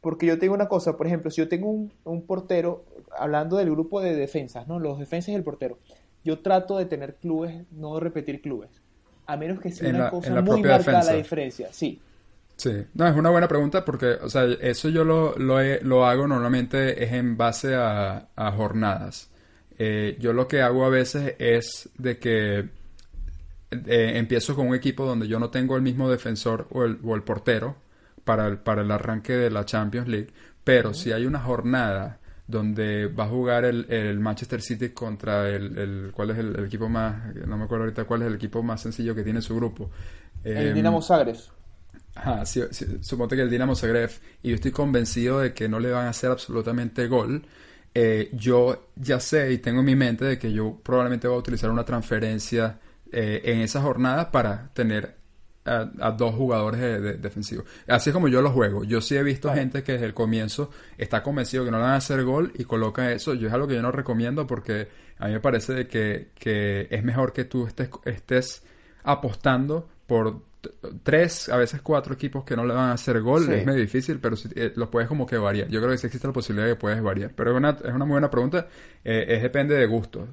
Porque yo tengo una cosa, por ejemplo, si yo tengo un, portero, hablando del grupo de defensas, ¿no? Los defensas y el portero, yo trato de tener clubes, no repetir clubes. A menos que sea una cosa muy marcada la diferencia, sí. Sí, no, es una buena pregunta porque, o sea, eso yo lo, lo, hago normalmente es en base a, jornadas. Eh, yo lo que hago a veces es de que eh, empiezo con un equipo donde yo no tengo el mismo defensor o el, o el portero, para el, para el arranque de la Champions League, pero si hay una jornada donde va a jugar el, el Manchester City contra el, el cuál es el, equipo más no me acuerdo ahorita cuál es el equipo más sencillo que tiene su grupo el em, Dinamo Zagreb. ajá sí, suponte que el Dinamo Zagreb y yo estoy convencido de que no le van a hacer absolutamente gol eh, yo ya sé y tengo en mi mente de que yo probablemente voy a utilizar una transferencia eh, en esa jornada para tener a, dos jugadores de, defensivos. Así es como yo lo juego. Yo sí he visto gente que desde el comienzo está convencido que no le van a hacer gol y coloca eso. Yo es algo que yo no recomiendo porque a mí me parece que, que es mejor que tú estés, estés apostando por tres, a veces cuatro equipos que no le van a hacer gol. Es medio difícil, pero eh, lo puedes como que variar. Yo creo que sí existe la posibilidad de que puedes variar. Pero es una, es una muy buena pregunta. Eh, es depende de gusto.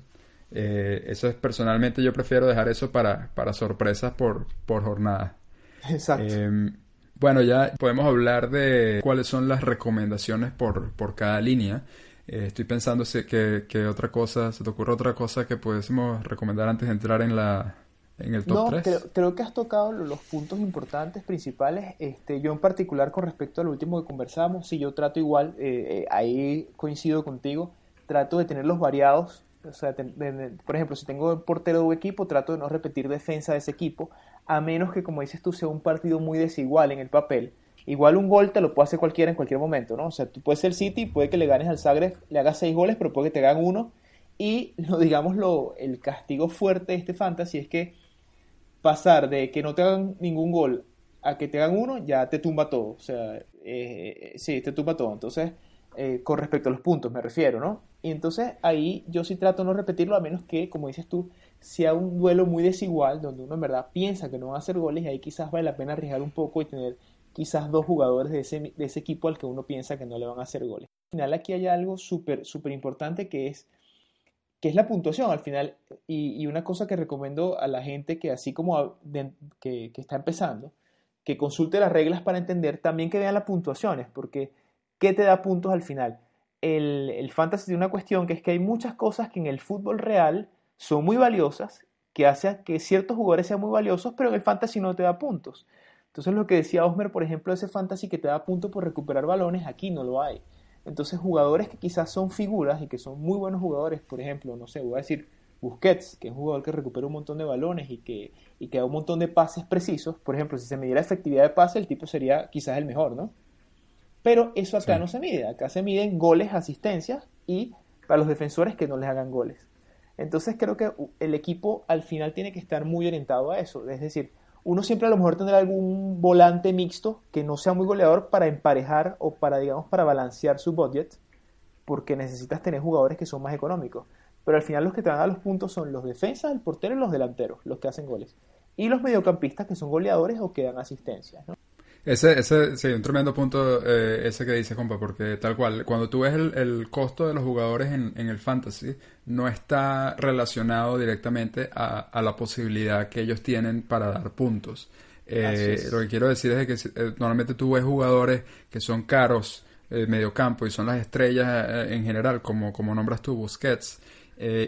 Eh, eso es personalmente yo prefiero dejar eso para, para sorpresas por, por jornada. Exacto. Em, bueno, ya podemos hablar de cuáles son las recomendaciones por, por cada línea. Eh, estoy pensando si, que, que, otra cosa, ¿se te ocurre otra cosa que pudiésemos recomendar antes de entrar en la en el top no, Creo, creo, que has tocado los puntos importantes, principales. Este, yo en particular con respecto al último que conversamos, si yo trato igual, eh, ahí coincido contigo, trato de tenerlos variados o sea, por ejemplo, si tengo el portero de un equipo, trato de no repetir defensa de ese equipo, a menos que, como dices tú, sea un partido muy desigual en el papel. Igual un gol te lo puede hacer cualquiera en cualquier momento, ¿no? O sea, tú puedes ser City, puede que le ganes al Zagreb, le hagas seis goles, pero puede que te hagan uno. Y, lo, digamos, lo, el castigo fuerte de este fantasy es que pasar de que no te hagan ningún gol a que te hagan uno, ya te tumba todo. O sea, eh, sí, te tumba todo. Entonces, eh, con respecto a los puntos, me refiero, ¿no? Y entonces ahí yo sí trato no repetirlo, a menos que, como dices tú, sea un duelo muy desigual, donde uno en verdad piensa que no va a hacer goles, y ahí quizás vale la pena arriesgar un poco y tener quizás dos jugadores de ese, de ese equipo al que uno piensa que no le van a hacer goles. Al final aquí hay algo súper, súper importante que es, que es la puntuación al final, y, una cosa que recomiendo a la gente que así como que, que está empezando, que consulte las reglas para entender, también que vean las puntuaciones, porque ¿qué te da puntos al final? El, el fantasy tiene una cuestión que es que hay muchas cosas que en el fútbol real son muy valiosas, que hace que ciertos jugadores sean muy valiosos, pero en el fantasy no te da puntos. Entonces lo que decía Osmer, por ejemplo, ese fantasy que te da puntos por recuperar balones, aquí no lo hay. Entonces, jugadores que quizás son figuras y que son muy buenos jugadores, por ejemplo, no sé, voy a decir Busquets, que es un jugador que recupera un montón de balones y que, y que da un montón de pases precisos. Por ejemplo, si se midiera efectividad de pase, el tipo sería quizás el mejor, ¿no? Pero eso acá no se mide. Acá se miden goles, asistencias y para los defensores que no les hagan goles. Entonces creo que el equipo al final tiene que estar muy orientado a eso. Es decir, uno siempre a lo mejor tendrá algún volante mixto que no sea muy goleador para emparejar o para, digamos, para balancear su budget, porque necesitas tener jugadores que son más económicos. Pero al final los que te van a los puntos son los defensas, el portero y los delanteros, los que hacen goles. Y los mediocampistas que son goleadores o que dan asistencias. ¿no? Ese, ese, sí, un tremendo punto eh, ese que dice, compa, porque tal cual, cuando tú ves el, costo de los jugadores en, en, el fantasy, no está relacionado directamente a, la posibilidad que ellos tienen para dar puntos. Eh, lo que quiero decir es que eh, normalmente tú ves jugadores que son caros medio campo y son las estrellas en general, como, como nombras tú, Busquets,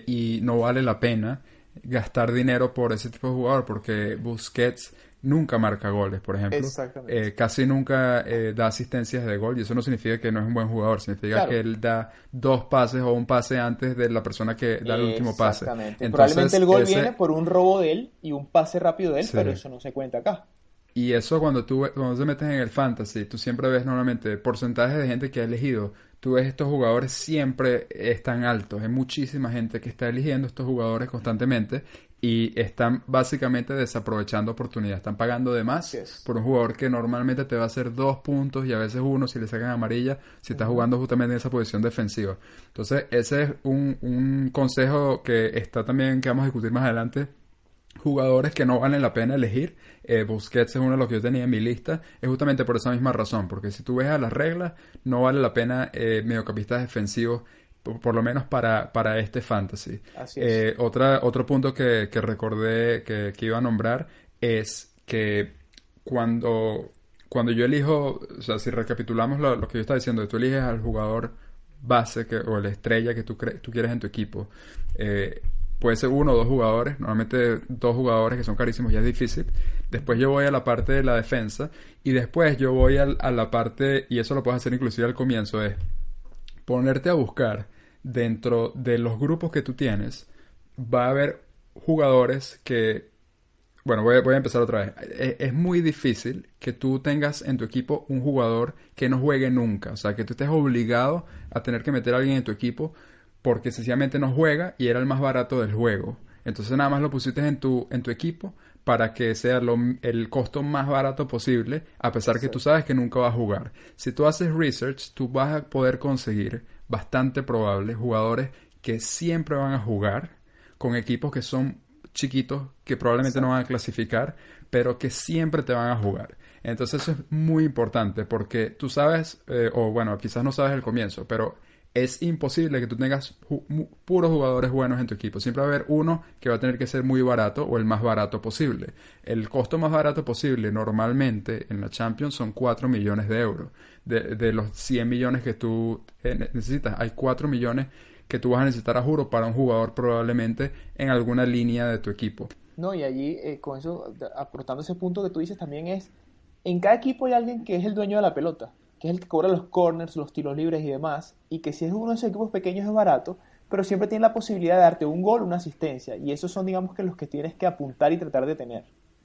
y no vale la pena gastar dinero por ese tipo de jugador, porque Busquets nunca marca goles, por ejemplo. Eh, casi nunca eh, da asistencias de gol y eso no significa que no es un buen jugador, significa que él da dos pases o un pase antes de la persona que da el último pase. Entonces, Probablemente el gol viene por un robo de él y un pase rápido de él, pero eso no se cuenta acá. Y eso cuando tú cuando te metes en el fantasy, tú siempre ves normalmente porcentajes de gente que ha elegido. Tú ves estos jugadores siempre están altos. Hay muchísima gente que está eligiendo estos jugadores constantemente y están básicamente desaprovechando oportunidades. Están pagando de más por un jugador que normalmente te va a hacer dos puntos y a veces uno si le sacan amarilla, si estás jugando justamente en esa posición defensiva. Entonces, ese es un, un consejo que está también, que vamos a discutir más adelante. Jugadores que no valen la pena elegir. Eh, Busquets es uno de los que yo tenía en mi lista. Es justamente por esa misma razón. Porque si tú ves a las reglas, no vale la pena eh, mediocampistas defensivos por, lo menos para, para este fantasy. Eh, otra, otro punto que, que recordé que, que, iba a nombrar es que cuando, cuando yo elijo, o sea, si recapitulamos lo, que yo estaba diciendo, tú eliges al jugador base que, o la estrella que tú, tú quieres en tu equipo, eh, puede ser uno o dos jugadores, normalmente dos jugadores que son carísimos ya es difícil. Después yo voy a la parte de la defensa y después yo voy a, a la parte, y eso lo puedes hacer inclusive al comienzo, es ponerte a buscar dentro de los grupos que tú tienes, va a haber jugadores que, bueno, voy, a empezar otra vez. Es, es, muy difícil que tú tengas en tu equipo un jugador que no juegue nunca, o sea, que tú estés obligado a tener que meter a alguien en tu equipo porque sencillamente no juega y era el más barato del juego. Entonces nada más lo pusiste en tu, en tu equipo para que sea el costo más barato posible, a pesar que tú sabes que nunca va a jugar. Si tú haces research, tú vas a poder conseguir bastante probable jugadores que siempre van a jugar con equipos que son chiquitos, que probablemente no van a clasificar, pero que siempre te van a jugar. Entonces eso es muy importante porque tú sabes, eh, o bueno, quizás no sabes el comienzo, pero es imposible que tú tengas puros jugadores buenos en tu equipo. Siempre va a haber uno que va a tener que ser muy barato o el más barato posible. El costo más barato posible normalmente en la Champions son 4 millones de euros. De, los 100 millones que tú eh, necesitas, hay 4 millones que tú vas a necesitar a juro para un jugador probablemente en alguna línea de tu equipo. No, y allí eh, con eso, aportando ese punto que tú dices también es, en cada equipo hay alguien que es el dueño de la pelota que es el que cobra los corners, los tiros libres y demás, y que si es uno de esos equipos pequeños es barato, pero siempre tiene la posibilidad de darte un gol, una asistencia, y esos son, digamos, que los que tienes que apuntar y tratar de tener.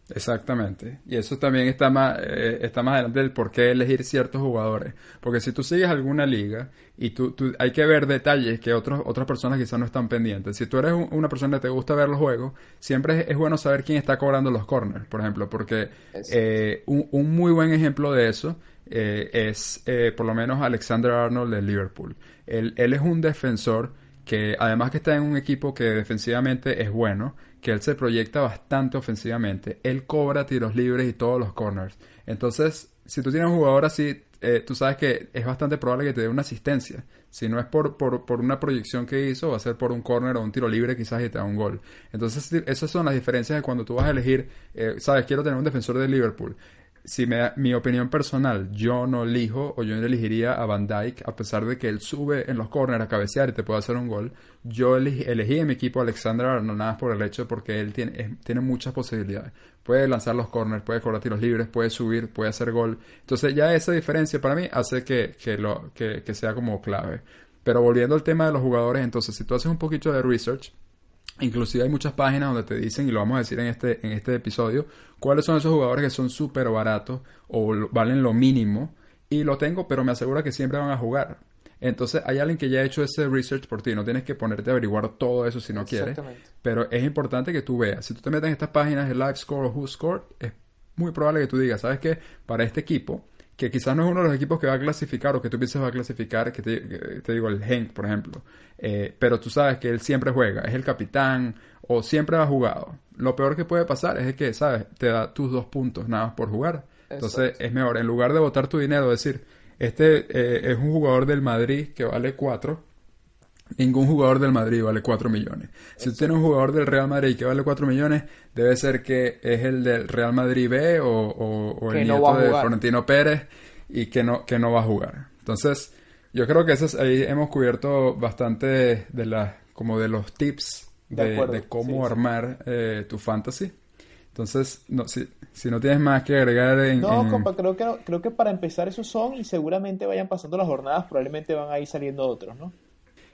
Exactamente. Y eso también está más, eh, está más adelante del por qué elegir ciertos jugadores. Porque si tú sigues alguna liga y tú, hay que ver detalles que otros, otras personas quizás no están pendientes. Si tú eres una persona que te gusta ver los juegos, siempre es, bueno saber quién está cobrando los corners, por ejemplo. Porque eh, un, un, muy buen ejemplo de eso eh, es eh, por lo menos Alexander Arnold de Liverpool. Él, él, es un defensor que además que está en un equipo que defensivamente es bueno, que él se proyecta bastante ofensivamente, él cobra tiros libres y todos los corners. Entonces, si tú tienes un jugador así, eh, tú sabes que es bastante probable que te dé una asistencia. Si no es por, por, por, una proyección que hizo, va a ser por un corner o un tiro libre quizás y te da un gol. Entonces, esas son las diferencias de cuando tú vas a elegir, sabes, quiero tener un defensor de Liverpool si me da mi opinión personal, yo no elijo o yo no elegiría a Van Dyke, a pesar de que él sube en los corners a cabecear y te puede hacer un gol. Yo elegí, elegí en mi equipo a Alexander Arnold nada más por el hecho porque él tiene, tiene muchas posibilidades. Puede lanzar los corners, puede cobrar tiros libres, puede subir, puede hacer gol. Entonces ya esa diferencia para mí hace que, que, lo, que, que sea como clave. Pero volviendo al tema de los jugadores, entonces si tú haces un poquito de research, Inclusive hay muchas páginas donde te dicen, y lo vamos a decir en este, en este episodio, cuáles son esos jugadores que son súper baratos o valen lo mínimo. Y lo tengo, pero me asegura que siempre van a jugar. Entonces hay alguien que ya ha hecho ese research por ti. No tienes que ponerte a averiguar todo eso si no quieres. Pero es importante que tú veas. Si tú te metes en estas páginas de Live Score o Who Score, es muy probable que tú digas, ¿sabes qué? Para este equipo que quizás no es uno de los equipos que va a clasificar o que tú piensas va a clasificar, que te, digo el Henk, por ejemplo, eh, pero tú sabes que él siempre juega, es el capitán o siempre ha jugado. Lo peor que puede pasar es que, ¿sabes? Te da tus dos puntos nada más por jugar. Entonces es mejor, en lugar de botar tu dinero, decir, este eh, es un jugador del Madrid que vale cuatro Ningún jugador del Madrid vale 4 millones. Si tú tienes un jugador del Real Madrid que vale 4 millones, debe ser que es el del Real Madrid B o, el nieto de Florentino Pérez y que no, que no va a jugar. Entonces, yo creo que ahí hemos cubierto bastante de las, como de los tips de, cómo armar eh, tu fantasy. Entonces, no, si, si no tienes más que agregar en... No, compa, creo que, creo que para empezar esos son y seguramente vayan pasando las jornadas, probablemente van a ir saliendo otros, ¿no?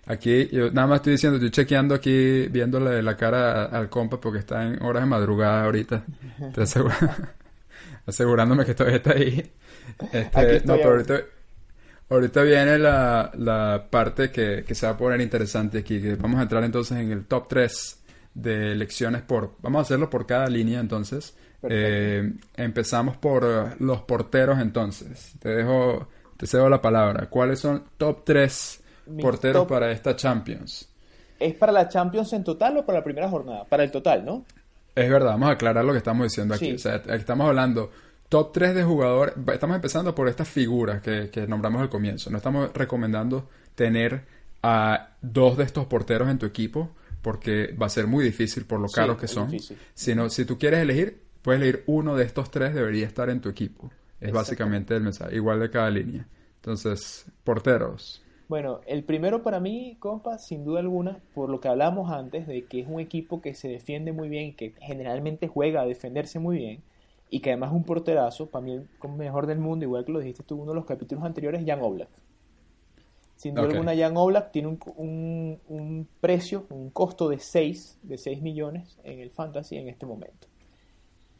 Aquí, yo nada más estoy diciendo, estoy chequeando aquí, viéndole la cara al compa porque está en horas de madrugada ahorita. asegurándome que todavía está ahí. Este, no, pero ahorita, ahorita viene la, la parte que, que, se va a poner interesante aquí. Que vamos a entrar entonces en el top 3 de elecciones por... Vamos a hacerlo por cada línea entonces. Eh, empezamos por los porteros entonces. Te dejo, te cedo la palabra. ¿Cuáles son top 3 porteros para esta Champions. ¿Es para la Champions en total o para la primera jornada? Para el total, ¿no? Es verdad, vamos a aclarar lo que estamos diciendo aquí. O sea, estamos hablando top 3 de jugadores. Estamos empezando por estas figuras que, nombramos al comienzo. No estamos recomendando tener a dos de estos porteros en tu equipo porque va a ser muy difícil por lo caros que son. Sino, si tú quieres elegir, puedes elegir uno de estos tres, debería estar en tu equipo. Es básicamente el mensaje, igual de cada línea. Entonces, porteros. Bueno, el primero para mí, compa, sin duda alguna, por lo que hablamos antes, de que es un equipo que se defiende muy bien, que generalmente juega a defenderse muy bien, y que además es un porterazo, para mí el mejor del mundo, igual que lo dijiste tú en uno de los capítulos anteriores, Jan Oblak. Sin duda alguna, Jan Oblak tiene un, un, precio, un costo de 6, de 6 millones en el Fantasy en este momento.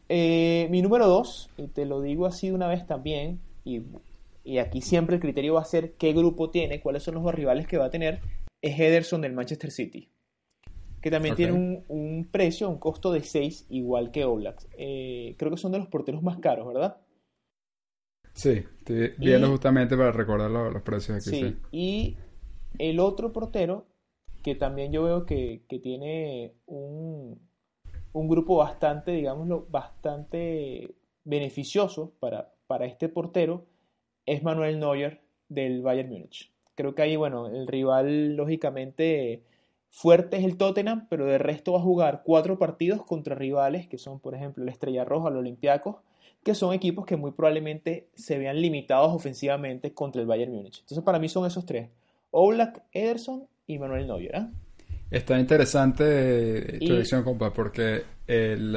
Eh, mi número 2, y te lo digo así de una vez también, y y aquí siempre el criterio va a ser qué grupo tiene, cuáles son los rivales que va a tener, es Ederson del Manchester City, que también tiene un, precio, un costo de 6, igual que Oblak. Eh, creo que son de los porteros más caros, ¿verdad? Sí, estoy viendo justamente para recordar los, precios aquí. Sí. y el otro portero, que también yo veo que, tiene un, un, grupo bastante, digámoslo, bastante beneficioso para, para este portero, es Manuel Neuer del Bayern Múnich. Creo que ahí, bueno, el rival lógicamente fuerte es el Tottenham, pero de resto va a jugar cuatro partidos contra rivales que son, por ejemplo, el Estrella Roja, el Olympiacos, que son equipos que muy probablemente se vean limitados ofensivamente contra el Bayern Múnich. Entonces, para mí son esos tres: Oblak, Ederson y Manuel Neuer. ¿eh? Está interesante tu elección, compa, porque el,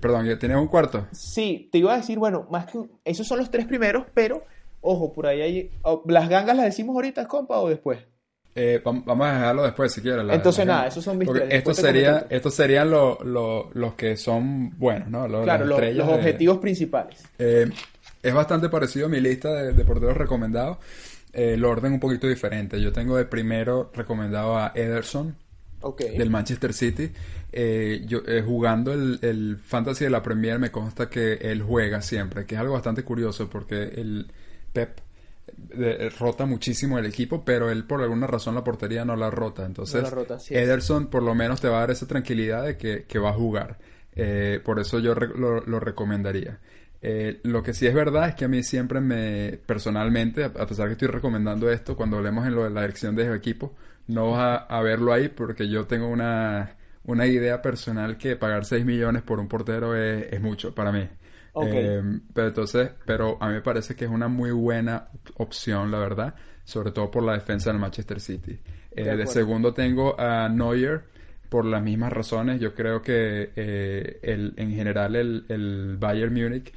perdón, ¿tienes un cuarto? Sí, te iba a decir, bueno, más que esos son los tres primeros, pero Ojo, por ahí hay... ¿Las gangas las decimos ahorita, compa, o después? Eh, vamos a dejarlo después si quieres. Entonces nada, esos son mis tres. Estos, sería, estos serían los que son buenos, ¿no? Los, claro, los, objetivos principales. Eh, es bastante parecido a mi lista de, porteros recomendados. Eh, el orden un poquito diferente. Yo tengo de primero recomendado a Ederson. Del Manchester City. yo, jugando el, el Fantasy de la Premier me consta que él juega siempre, que es algo bastante curioso porque el Pep eh, rota muchísimo el equipo, pero él por alguna razón la portería no la rota. Entonces, Ederson por lo menos te va a dar esa tranquilidad de que, va a jugar. Eh, por eso yo lo, recomendaría. Eh, lo que sí es verdad es que a mí siempre me, personalmente, a pesar que estoy recomendando esto, cuando hablemos en lo de la elección de equipo, no vas a, verlo ahí porque yo tengo una, una idea personal que pagar 6 millones por un portero es, es mucho para mí. Em, pero entonces, pero a mí me parece que es una muy buena opción, la verdad, sobre todo por la defensa del Manchester City. de, eh, segundo tengo a Neuer por las mismas razones. Yo creo que eh, el, en general el, el Bayern Múnich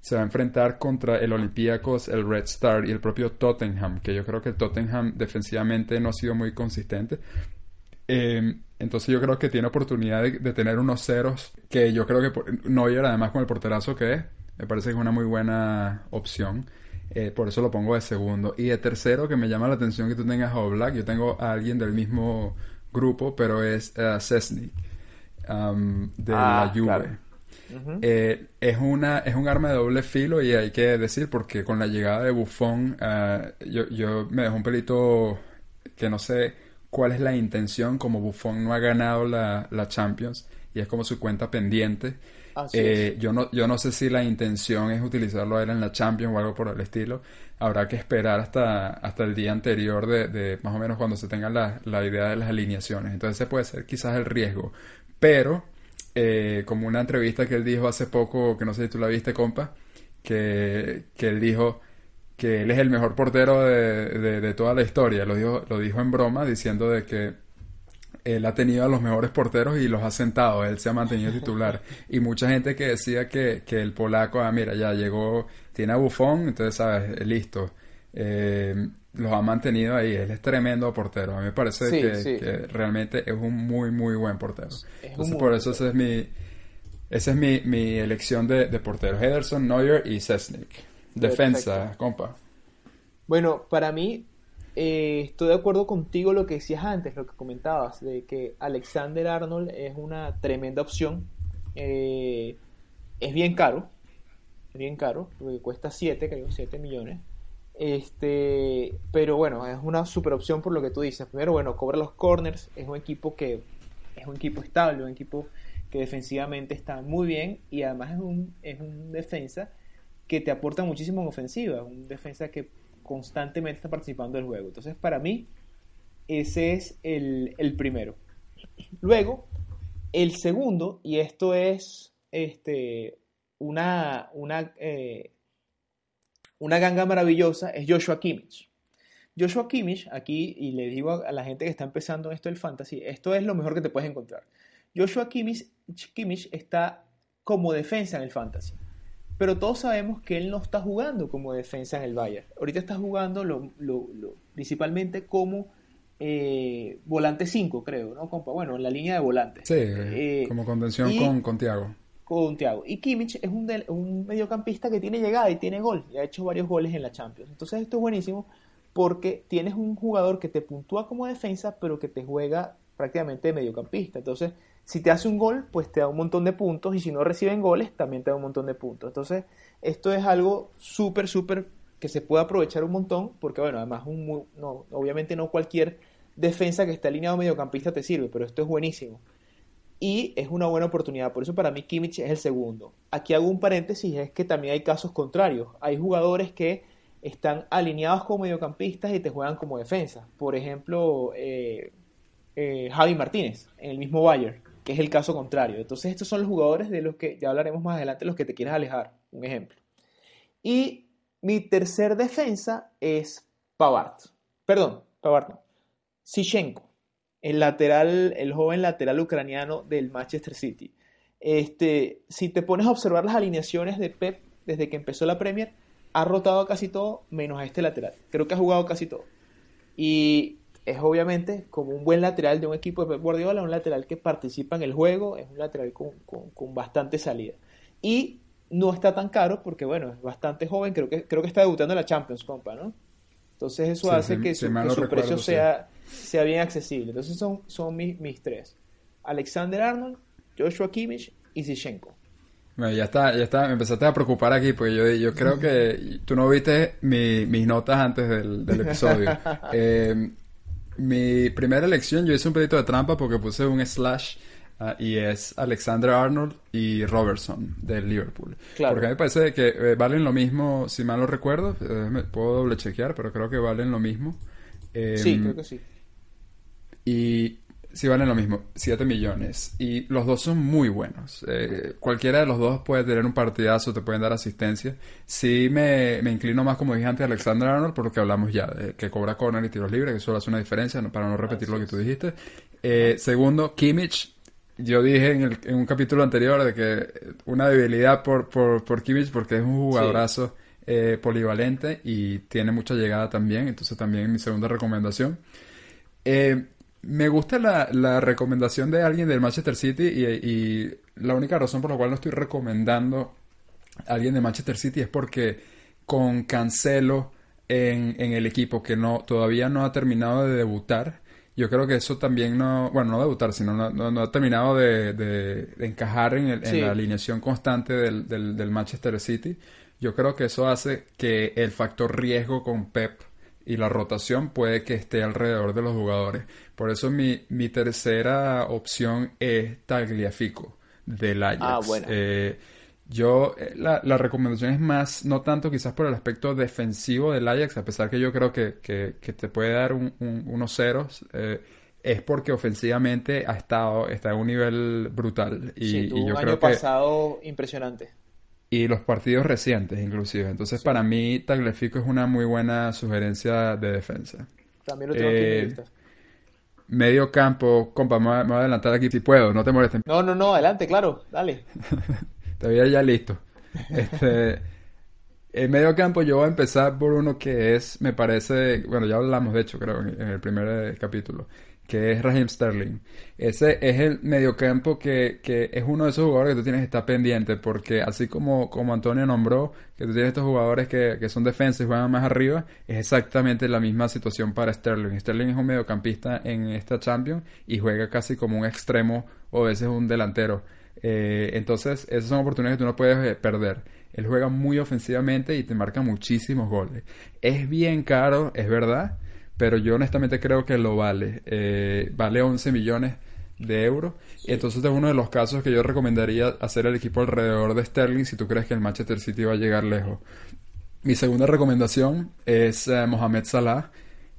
se va a enfrentar contra el Olympiacos, el Red Star y el propio Tottenham, que yo creo que el Tottenham defensivamente no ha sido muy consistente. Entonces yo creo que tiene oportunidad de, tener unos ceros que yo creo que Neuer, además con el porterazo que es, me parece que es una muy buena opción. Eh, por eso lo pongo de segundo. Y de tercero, que me llama la atención que tú tengas a Oblak. Yo tengo a alguien del mismo grupo, pero es uh, de la ah, Juve. Eh, es, una, es un arma de doble filo y hay que decir porque con la llegada de Buffon eh, yo, yo me dejo un pelito que no sé cuál es la intención como Buffon no ha ganado la, la Champions y es como su cuenta pendiente. Eh, yo, no, yo no sé si la intención es utilizarlo a él en la Champions o algo por el estilo. Habrá que esperar hasta, hasta el día anterior de, de más o menos cuando se tenga la, la idea de las alineaciones. Entonces ese puede ser quizás el riesgo. Pero eh, como una entrevista que él dijo hace poco, que no sé si tú la viste, compa, que, que él dijo que él es el mejor portero de, de, toda la historia. Lo dijo, lo dijo en broma, diciendo de que él ha tenido a los mejores porteros y los ha sentado, él se ha mantenido titular. Y mucha gente que decía que, que el polaco, ah, mira, ya llegó, tiene a Bufón, entonces, ¿sabes? Listo. Eh, los ha mantenido ahí. Él es tremendo portero. A mí me parece que, realmente es un muy, muy buen portero. Entonces, por eso esa es mi, esa es mi, mi elección de, de porteros. Ederson, Neuer y Sesnick. Defensa, compa. Bueno, para mí, eh, estoy de acuerdo contigo lo que decías antes, lo que comentabas, de que Alexander Arnold es una tremenda opción. Eh, es bien caro, es bien caro, porque cuesta 7, creo, 7 millones. Este, pero bueno, es una super opción por lo que tú dices. Primero, bueno, cobra los corners, es un equipo que es un equipo estable, un equipo que defensivamente está muy bien y además es un, es un defensa que te aporta muchísimo en ofensiva, un defensa que constantemente está participando del juego. Entonces, para mí, ese es el, el primero. Luego, el segundo, y esto es este, una, una eh, una ganga maravillosa es Joshua Kimmich. Joshua Kimmich, aquí, y le digo a la gente que está empezando esto del fantasy, esto es lo mejor que te puedes encontrar. Joshua Kimmich, está como defensa en el fantasy. Pero todos sabemos que él no está jugando como defensa en el Bayern. Ahorita está jugando lo, principalmente como eh, volante 5, creo, ¿no? Bueno, en la línea de volante. Sí, eh, como contención con, con Thiago con Thiago. Y Kimmich es un, un, mediocampista que tiene llegada y tiene gol, y ha hecho varios goles en la Champions. Entonces esto es buenísimo porque tienes un jugador que te puntúa como defensa, pero que te juega prácticamente de mediocampista. Entonces, si te hace un gol, pues te da un montón de puntos, y si no reciben goles, también te da un montón de puntos. Entonces, esto es algo súper, súper que se puede aprovechar un montón, porque bueno, además, un, no, obviamente no cualquier defensa que esté alineado mediocampista te sirve, pero esto es buenísimo y es una buena oportunidad. Por eso para mí Kimmich es el segundo. Aquí hago un paréntesis, es que también hay casos contrarios. Hay jugadores que están alineados como mediocampistas y te juegan como defensa. Por ejemplo, eh, eh, Javi Martínez en el mismo Bayern, es el caso contrario. Entonces estos son los jugadores de los que ya hablaremos más adelante, los que te quieres alejar. Un ejemplo. Y mi tercer defensa es Pavard. Perdón, Pavard no. El lateral, el joven lateral ucraniano del Manchester City. Este, si te pones a observar las alineaciones de Pep desde que empezó la Premier, ha rotado casi todo menos a este lateral. Creo que ha jugado casi todo. Y es obviamente como un buen lateral de un equipo de Pep Guardiola, un lateral que participa en el juego, es un lateral con, con, bastante salida. Y no está tan caro porque, bueno, es bastante joven, creo que, creo que está debutando en la Champions, compa, ¿no? Entonces eso hace que, su, precio sea sea bien accesible. Entonces son, son mis, mis tres. Alexander Arnold, Joshua Kimmich y Zichenko. Bueno, ya está, ya está, me empezaste a preocupar aquí, porque yo, yo creo que tú no viste mis notas antes del, del episodio. Eh, mi primera elección, yo hice un pedito de trampa porque puse un slash ah, y es Alexander Arnold y Robertson del Liverpool. Claro. Porque a mí me parece que eh, valen lo mismo, si mal lo recuerdo, eh, puedo doble chequear, pero creo que valen lo mismo. sí, creo que sí. Y sí valen lo mismo, 7 millones. Y los dos son muy buenos. Eh, cualquiera de los dos puede tener un partidazo, te pueden dar asistencia. Sí me, me inclino más, como dije antes, Alexander Arnold, por lo que hablamos ya, de que cobra corner y tiros libres, que eso hace una diferencia, para no repetir lo que tú dijiste. Eh, segundo, Kimmich. Yo dije en, el, en, un capítulo anterior de que una debilidad por, por, por Kimmich porque es un jugadorazo eh, polivalente y tiene mucha llegada también. Entonces también mi segunda recomendación. Eh, me gusta la, la, recomendación de alguien del Manchester City y, y, la única razón por la cual no estoy recomendando a alguien de Manchester City es porque con Cancelo en, en el equipo que no todavía no ha terminado de debutar, yo creo que eso también no, bueno, no debutar, sino no, no, no ha terminado de, de, de encajar en, el, en la alineación constante del, del, del Manchester City. Yo creo que eso hace que el factor riesgo con Pep y la rotación puede que esté alrededor de los jugadores. Por eso mi, mi tercera opción es Tagliafico del Ajax. Ah, bueno. Eh, yo, eh, la, la recomendación es más, no tanto quizás por el aspecto defensivo del Ajax, a pesar que yo creo que, que, que te puede dar un- un- unos ceros, eh, es porque ofensivamente ha estado, está a un nivel brutal. Y, Sí, y yo un creo año que pasado impresionante. Y los partidos recientes inclusive. Entonces para mí Tagliafico es una muy buena sugerencia de defensa. También lo tengo aquí en mi Eh, lista. Medio campo, compa, me voy a adelantar aquí si puedo, no te molestes. No, no, no, adelante, claro, dale. Te ya listo. Este, en medio campo yo voy a empezar por uno que es, me parece, bueno, ya hablamos de hecho creo en, en el primer eh, capítulo, que es Raheem Sterling. Ese es el mediocampo que, que es uno de esos jugadores que tú tienes que estar pendiente porque así como, como Antonio nombró que tú tienes estos jugadores que, que son defensas y juegan más arriba, es exactamente la misma situación para Sterling. Sterling es un mediocampista en esta Champions y juega casi como un extremo o a veces un delantero. Eh, entonces, esas son oportunidades que tú no puedes eh, perder. Él juega muy ofensivamente y te marca muchísimos goles. Es bien caro, es verdad, pero yo honestamente creo que lo vale. Eh, vale 11 millones de euros. Entonces es uno de los casos que yo recomendaría hacer el equipo alrededor de Sterling si tú crees que el Manchester City va a llegar lejos. Mi segunda recomendación es eh, Mohamed Salah,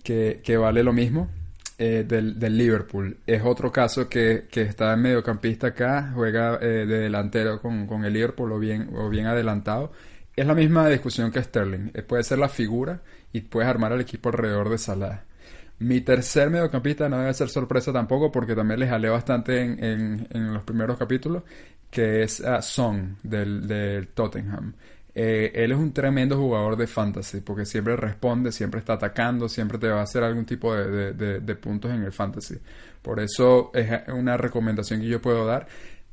que, que vale lo mismo, eh, del, del Liverpool. Es otro caso que, que está en mediocampista acá, juega eh, de delantero con, con el Liverpool o bien, o bien adelantado. Es la misma discusión que Sterling. Puede ser la figura y puedes armar al equipo alrededor de Salah. Mi tercer mediocampista no debe ser sorpresa tampoco porque también le jalé bastante en, en- los primeros capítulos, que es ah, Son del, del Tottenham. Eh, él es un tremendo jugador de fantasy porque siempre responde, siempre está atacando, siempre te va a hacer algún tipo de- de puntos en el fantasy. Por eso es una recomendación que yo puedo dar.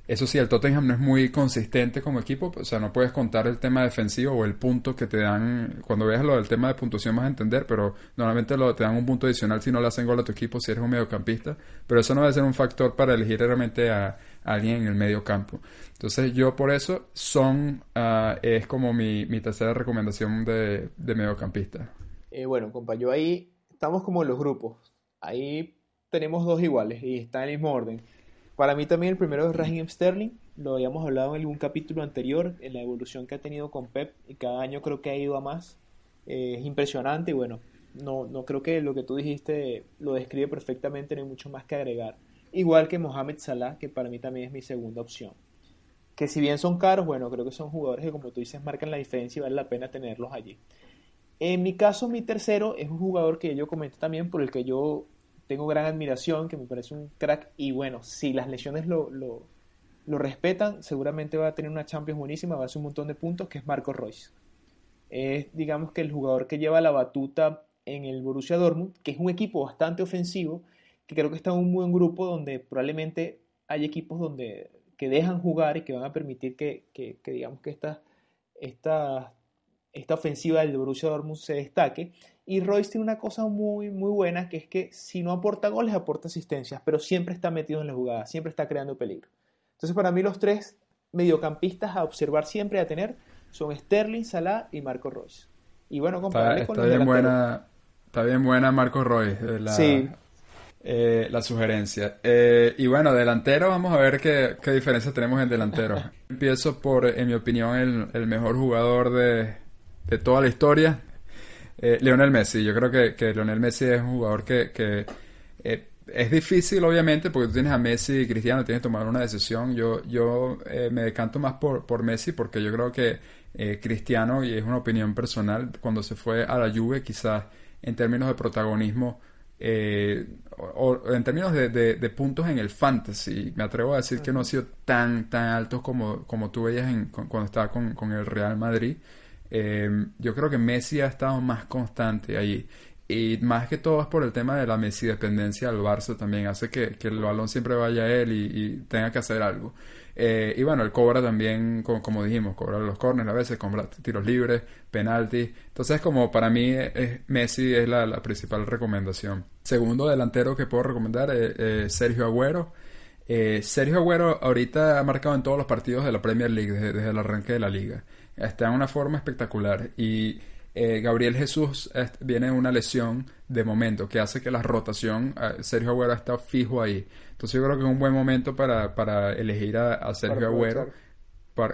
Eso sí, el Tottenham no es muy consistente como equipo, o sea, no puedes contar el tema defensivo o el punto que te dan. Cuando veas lo del tema de puntuación vas a entender, pero normalmente lo, te dan un punto adicional si no le hacen gol a tu equipo, si eres un mediocampista. Pero eso no a ser un factor para elegir realmente a, alguien en el medio campo. Entonces, yo por eso son ah, es como mi, mi tercera recomendación de, de mediocampista. Eh, bueno, compa, yo ahí estamos como en los grupos. Ahí tenemos dos iguales y está en el mismo orden. Para mí también el primero es Raheem Sterling. Lo habíamos hablado en algún capítulo anterior, en la evolución que ha tenido con Pep y cada año creo que ha ido a más. Eh, es impresionante y bueno, no, no creo que lo que tú dijiste lo describe perfectamente, no hay mucho más que agregar. Igual que Mohamed Salah, que para mí también es mi segunda opción. Que si bien son caros, bueno, creo que son jugadores que como tú dices marcan la diferencia y vale la pena tenerlos allí. En mi caso, mi tercero es un jugador que yo comenté también, por el que yo tengo gran admiración, que me parece un crack. Y bueno, si las lesiones lo, lo, respetan, seguramente va a tener una Champions buenísima, va a hacer un montón de puntos, que es Marco Royce. Es, digamos que el jugador que lleva la batuta en el Borussia Dortmund, que es un equipo bastante ofensivo, que creo que está en un buen grupo donde probablemente hay equipos donde que dejan jugar y que van a permitir que, que, que digamos que estas esta, esta ofensiva del Borussia Dortmund se destaque. Y Royce tiene una cosa muy, muy buena, que es que si no aporta goles, aporta asistencias, pero siempre está metido en la jugada, siempre está creando peligro. Entonces, para mí, los tres mediocampistas a observar siempre, a tener, son Sterling, Salah y Marco Royce. Y bueno, Está, compadre, con está los bien buena, está bien buena Marco Roy, eh, la, Sí. eh, la sugerencia. Eh, y bueno, delantero, vamos a ver qué, qué diferencia tenemos en delantero. Empiezo por, en mi opinión, el, el mejor jugador de, de toda la historia, eh, Lionel Messi. Yo creo que, que Lionel Messi es un jugador que, eh, es difícil, obviamente, porque tú tienes a Messi y Cristiano, tienes que tomar una decisión. Yo, yo eh, me decanto más por, por Messi porque yo creo que eh, Cristiano, y es una opinión personal, cuando se fue a la Juve, quizás en términos de protagonismo, eh, o, en términos de, de, puntos en el fantasy, me atrevo a decir que no ha sido tan, tan altos como, como tú veías en, cuando estaba con, con, el Real Madrid. Yo creo que Messi ha estado más constante allí. Y más que todo es por el tema de la Messi dependencia al Barça también. Hace que, que el balón siempre vaya a él y, tenga que hacer algo. Eh, y bueno, él cobra también, como, dijimos, cobra los corners a veces, cobra tiros libres, penaltis. Entonces, como para mí, es, Messi es la, principal recomendación. Segundo delantero que puedo recomendar es Sergio Agüero. Eh, Sergio Agüero ahorita ha marcado en todos los partidos de la Premier League desde, desde el arranque de la liga. Está en una forma espectacular. Y eh, Gabriel Jesús viene de una lesión de momento que hace que la rotación, eh, Sergio Agüero está fijo ahí. Entonces yo creo que es un buen momento para, para elegir a, Sergio Agüero.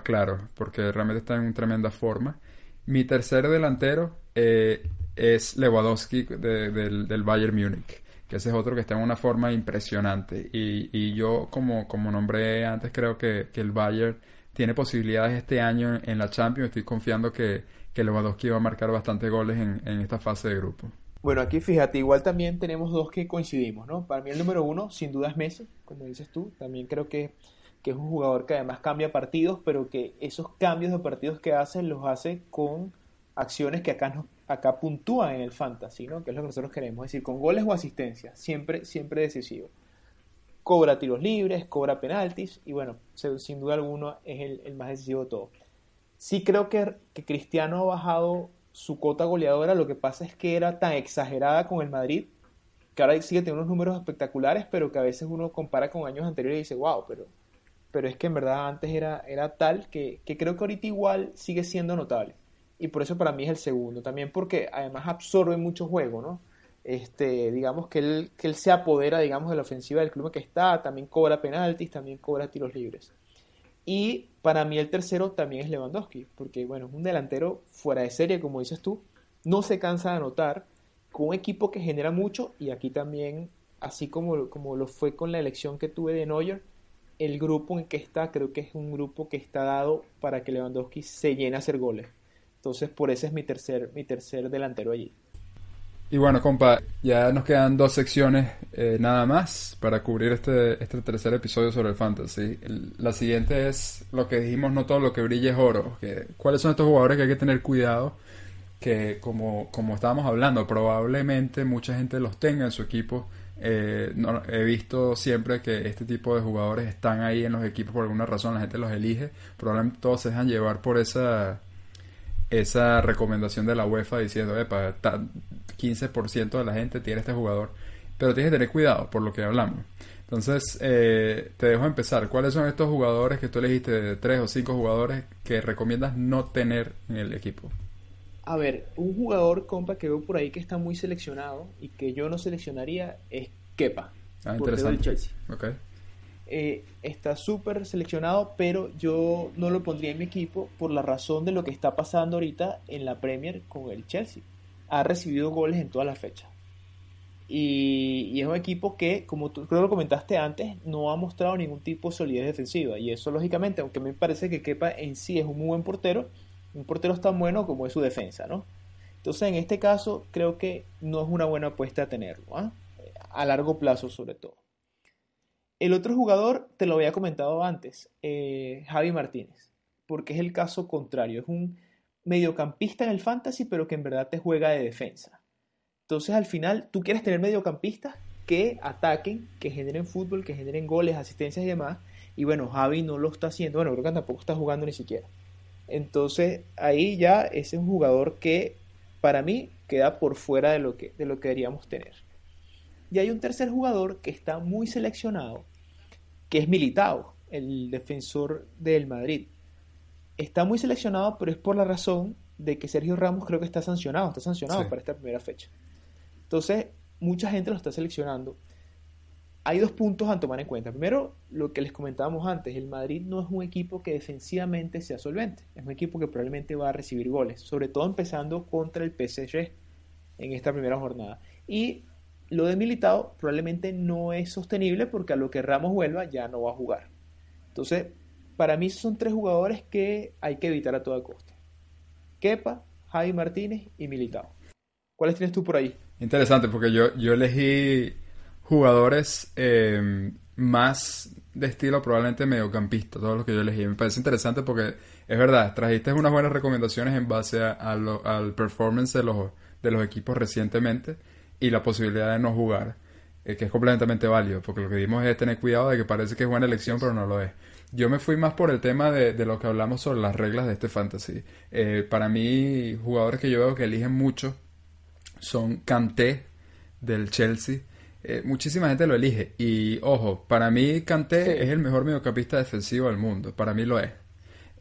claro, porque realmente está en tremenda forma. Mi tercer delantero eh, es Lewandowski del, del, Bayern Múnich, que ese es otro que está en una forma impresionante. Y, y yo, como, como nombré antes, creo que, que el Bayern tiene posibilidades este año en la Champions. Estoy confiando que que Lewandowski va a marcar bastantes goles en, esta fase de grupo. Bueno, aquí fíjate, igual también tenemos dos que coincidimos, ¿no? Para mí el número uno, sin duda, es Messi, como dices tú. También creo que, que es un jugador que además cambia partidos, pero que esos cambios de partidos que hace los hace con acciones que acá, acá puntúan en el fantasy, ¿no? Que es lo que nosotros queremos, es decir, con goles o asistencias, siempre, siempre decisivo. Cobra tiros libres, cobra penaltis y bueno, sin duda alguno es el, el más decisivo de todo. Sí creo que, Cristiano ha bajado su cota goleadora, lo que pasa es que era tan exagerada con el Madrid, que ahora sigue teniendo unos números espectaculares, pero que a veces uno compara con años anteriores y dice, wow, pero, pero es que en verdad antes era, era tal que, creo que ahorita igual sigue siendo notable. Y por eso para mí es el segundo, también porque además absorbe mucho juego, ¿no? Este, digamos que él, que él se apodera, digamos, de la ofensiva del club que está, también cobra penaltis, también cobra tiros libres. Y para mí el tercero también es Lewandowski, porque bueno, es un delantero fuera de serie, como dices tú, no se cansa de anotar, con un equipo que genera mucho y aquí también, así como, como lo fue con la elección que tuve de Neuer, el grupo en que está creo que es un grupo que está dado para que Lewandowski se llene a hacer goles. Entonces por eso es mi tercer, mi tercer delantero allí. Y bueno, compa, ya nos quedan dos secciones eh, nada más para cubrir este, este tercer episodio sobre el fantasy. la siguiente es lo que dijimos, no todo lo que brilla es oro. Que, ¿Cuáles son estos jugadores que hay que tener cuidado? Que como, como estábamos hablando, probablemente mucha gente los tenga en su equipo. Eh, no, he visto siempre que este tipo de jugadores están ahí en los equipos por alguna razón, la gente los elige. Probablemente todos se dejan llevar por esa esa recomendación de la UEFA diciendo, epa, 15% de la gente tiene este jugador, pero tienes que tener cuidado por lo que hablamos. Entonces, eh, te dejo empezar. ¿Cuáles son estos jugadores que tú elegiste de tres o cinco jugadores que recomiendas no tener en el equipo? A ver, un jugador, compa, que veo por ahí que está muy seleccionado y que yo no seleccionaría es Kepa. Ah, interesante. Chelsea. Eh, está súper seleccionado, pero yo no lo pondría en mi equipo por la razón de lo que está pasando ahorita en la Premier con el Chelsea. Ha recibido goles en todas las fechas. Y, es un equipo que, como tú creo que lo comentaste antes, no ha mostrado ningún tipo de solidez defensiva. Y eso, lógicamente, aunque me parece que Kepa en sí es un muy buen portero, un portero es tan bueno como es su defensa, ¿no? Entonces, en este caso, creo que no es una buena apuesta a tenerlo, ¿ah? a largo plazo sobre todo. El otro jugador, te lo había comentado antes, eh, Javi Martínez, porque es el caso contrario, es un mediocampista en el fantasy, pero que en verdad te juega de defensa. Entonces al final tú quieres tener mediocampistas que ataquen, que generen fútbol, que generen goles, asistencias y demás. Y bueno, Javi no lo está haciendo, bueno, creo que tampoco está jugando ni siquiera. Entonces ahí ya es un jugador que para mí queda por fuera de lo que, de lo que deberíamos tener. Y hay un tercer jugador que está muy seleccionado, que es Militao, el defensor del Madrid. Está muy seleccionado, pero es por la razón de que Sergio Ramos creo que está sancionado, está sancionado para esta primera fecha. Entonces, mucha gente lo está seleccionando. Hay dos puntos a tomar en cuenta. Primero, lo que les comentábamos antes, el Madrid no es un equipo que defensivamente sea solvente, es un equipo que probablemente va a recibir goles, sobre todo empezando contra el PSG en esta primera jornada. Y lo de Militao probablemente no es sostenible porque a lo que Ramos vuelva ya no va a jugar. Entonces, para mí son tres jugadores que hay que evitar a toda costa. Kepa, Javi Martínez y Militao. ¿Cuáles tienes tú por ahí? Interesante, porque yo, yo elegí jugadores eh, más de estilo probablemente mediocampista, todos los que yo elegí. Me parece interesante porque es verdad, trajiste unas buenas recomendaciones en base a, al performance de los, de los equipos recientemente y la posibilidad de no jugar, eh, que es completamente válido, porque lo que dimos es tener cuidado de que parece que es buena elección, pero no lo es. Yo me fui más por el tema de, de lo que hablamos sobre las reglas de este fantasy. Eh, para mí, jugadores que yo veo que eligen mucho son Kanté del Chelsea. Eh, muchísima gente lo elige. Y ojo, para mí Kanté es el mejor mediocampista defensivo del mundo. Para mí lo es.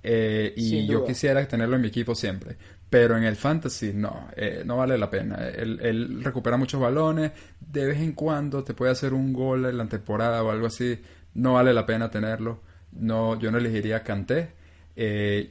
Eh, y yo quisiera tenerlo en mi equipo siempre. Pero en el fantasy no, eh, no vale la pena. Él, recupera muchos balones, de vez en cuando te puede hacer un gol en la temporada o algo así. No vale la pena tenerlo. No, yo no elegiría Kanté. es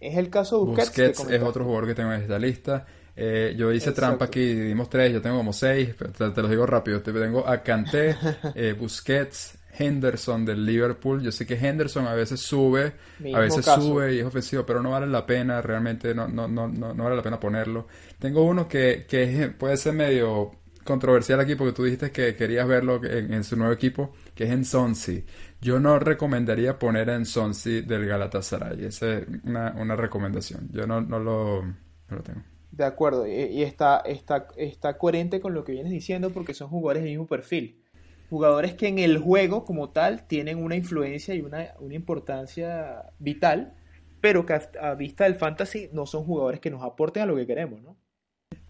el caso de Busquets. Busquets es otro jugador que tengo en esta lista. Eh, yo hice trampa aquí, dimos tres, yo tengo como seis, pero te, los digo rápido. Te tengo a Kanté, eh, Busquets, Henderson del Liverpool. Yo sé que Henderson a veces sube, a veces sube y es ofensivo, pero no vale la pena, realmente no, no, no, no, vale la pena ponerlo. Tengo uno que, que puede ser medio controversial aquí porque tú dijiste que querías verlo en, su nuevo equipo, que es en Sonsi. Yo no recomendaría poner en Sonsi del Galatasaray. Esa es una, una recomendación. Yo no, no, lo, no lo tengo. De acuerdo, y, está, está, está coherente con lo que vienes diciendo porque son jugadores del mismo perfil. Jugadores que en el juego como tal tienen una influencia y una, importancia vital, pero que a, vista del fantasy no son jugadores que nos aporten a lo que queremos, ¿no?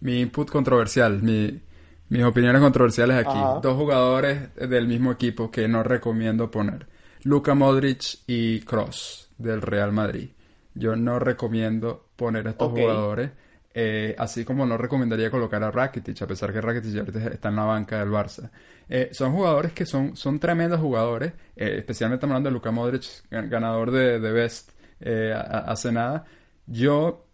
Mi input controversial, mi, mis opiniones controversiales aquí. Dos jugadores del mismo equipo que no recomiendo poner. Luka Modric y Cross del Real Madrid. Yo no recomiendo poner a estos jugadores eh, así como no recomendaría colocar a Rakitic, a pesar que Rakitic ahorita está en la banca del Barça. Eh, son jugadores que son, son tremendos jugadores, eh, especialmente hablando de Luka Modric, ganador de, de Best hace nada. Yo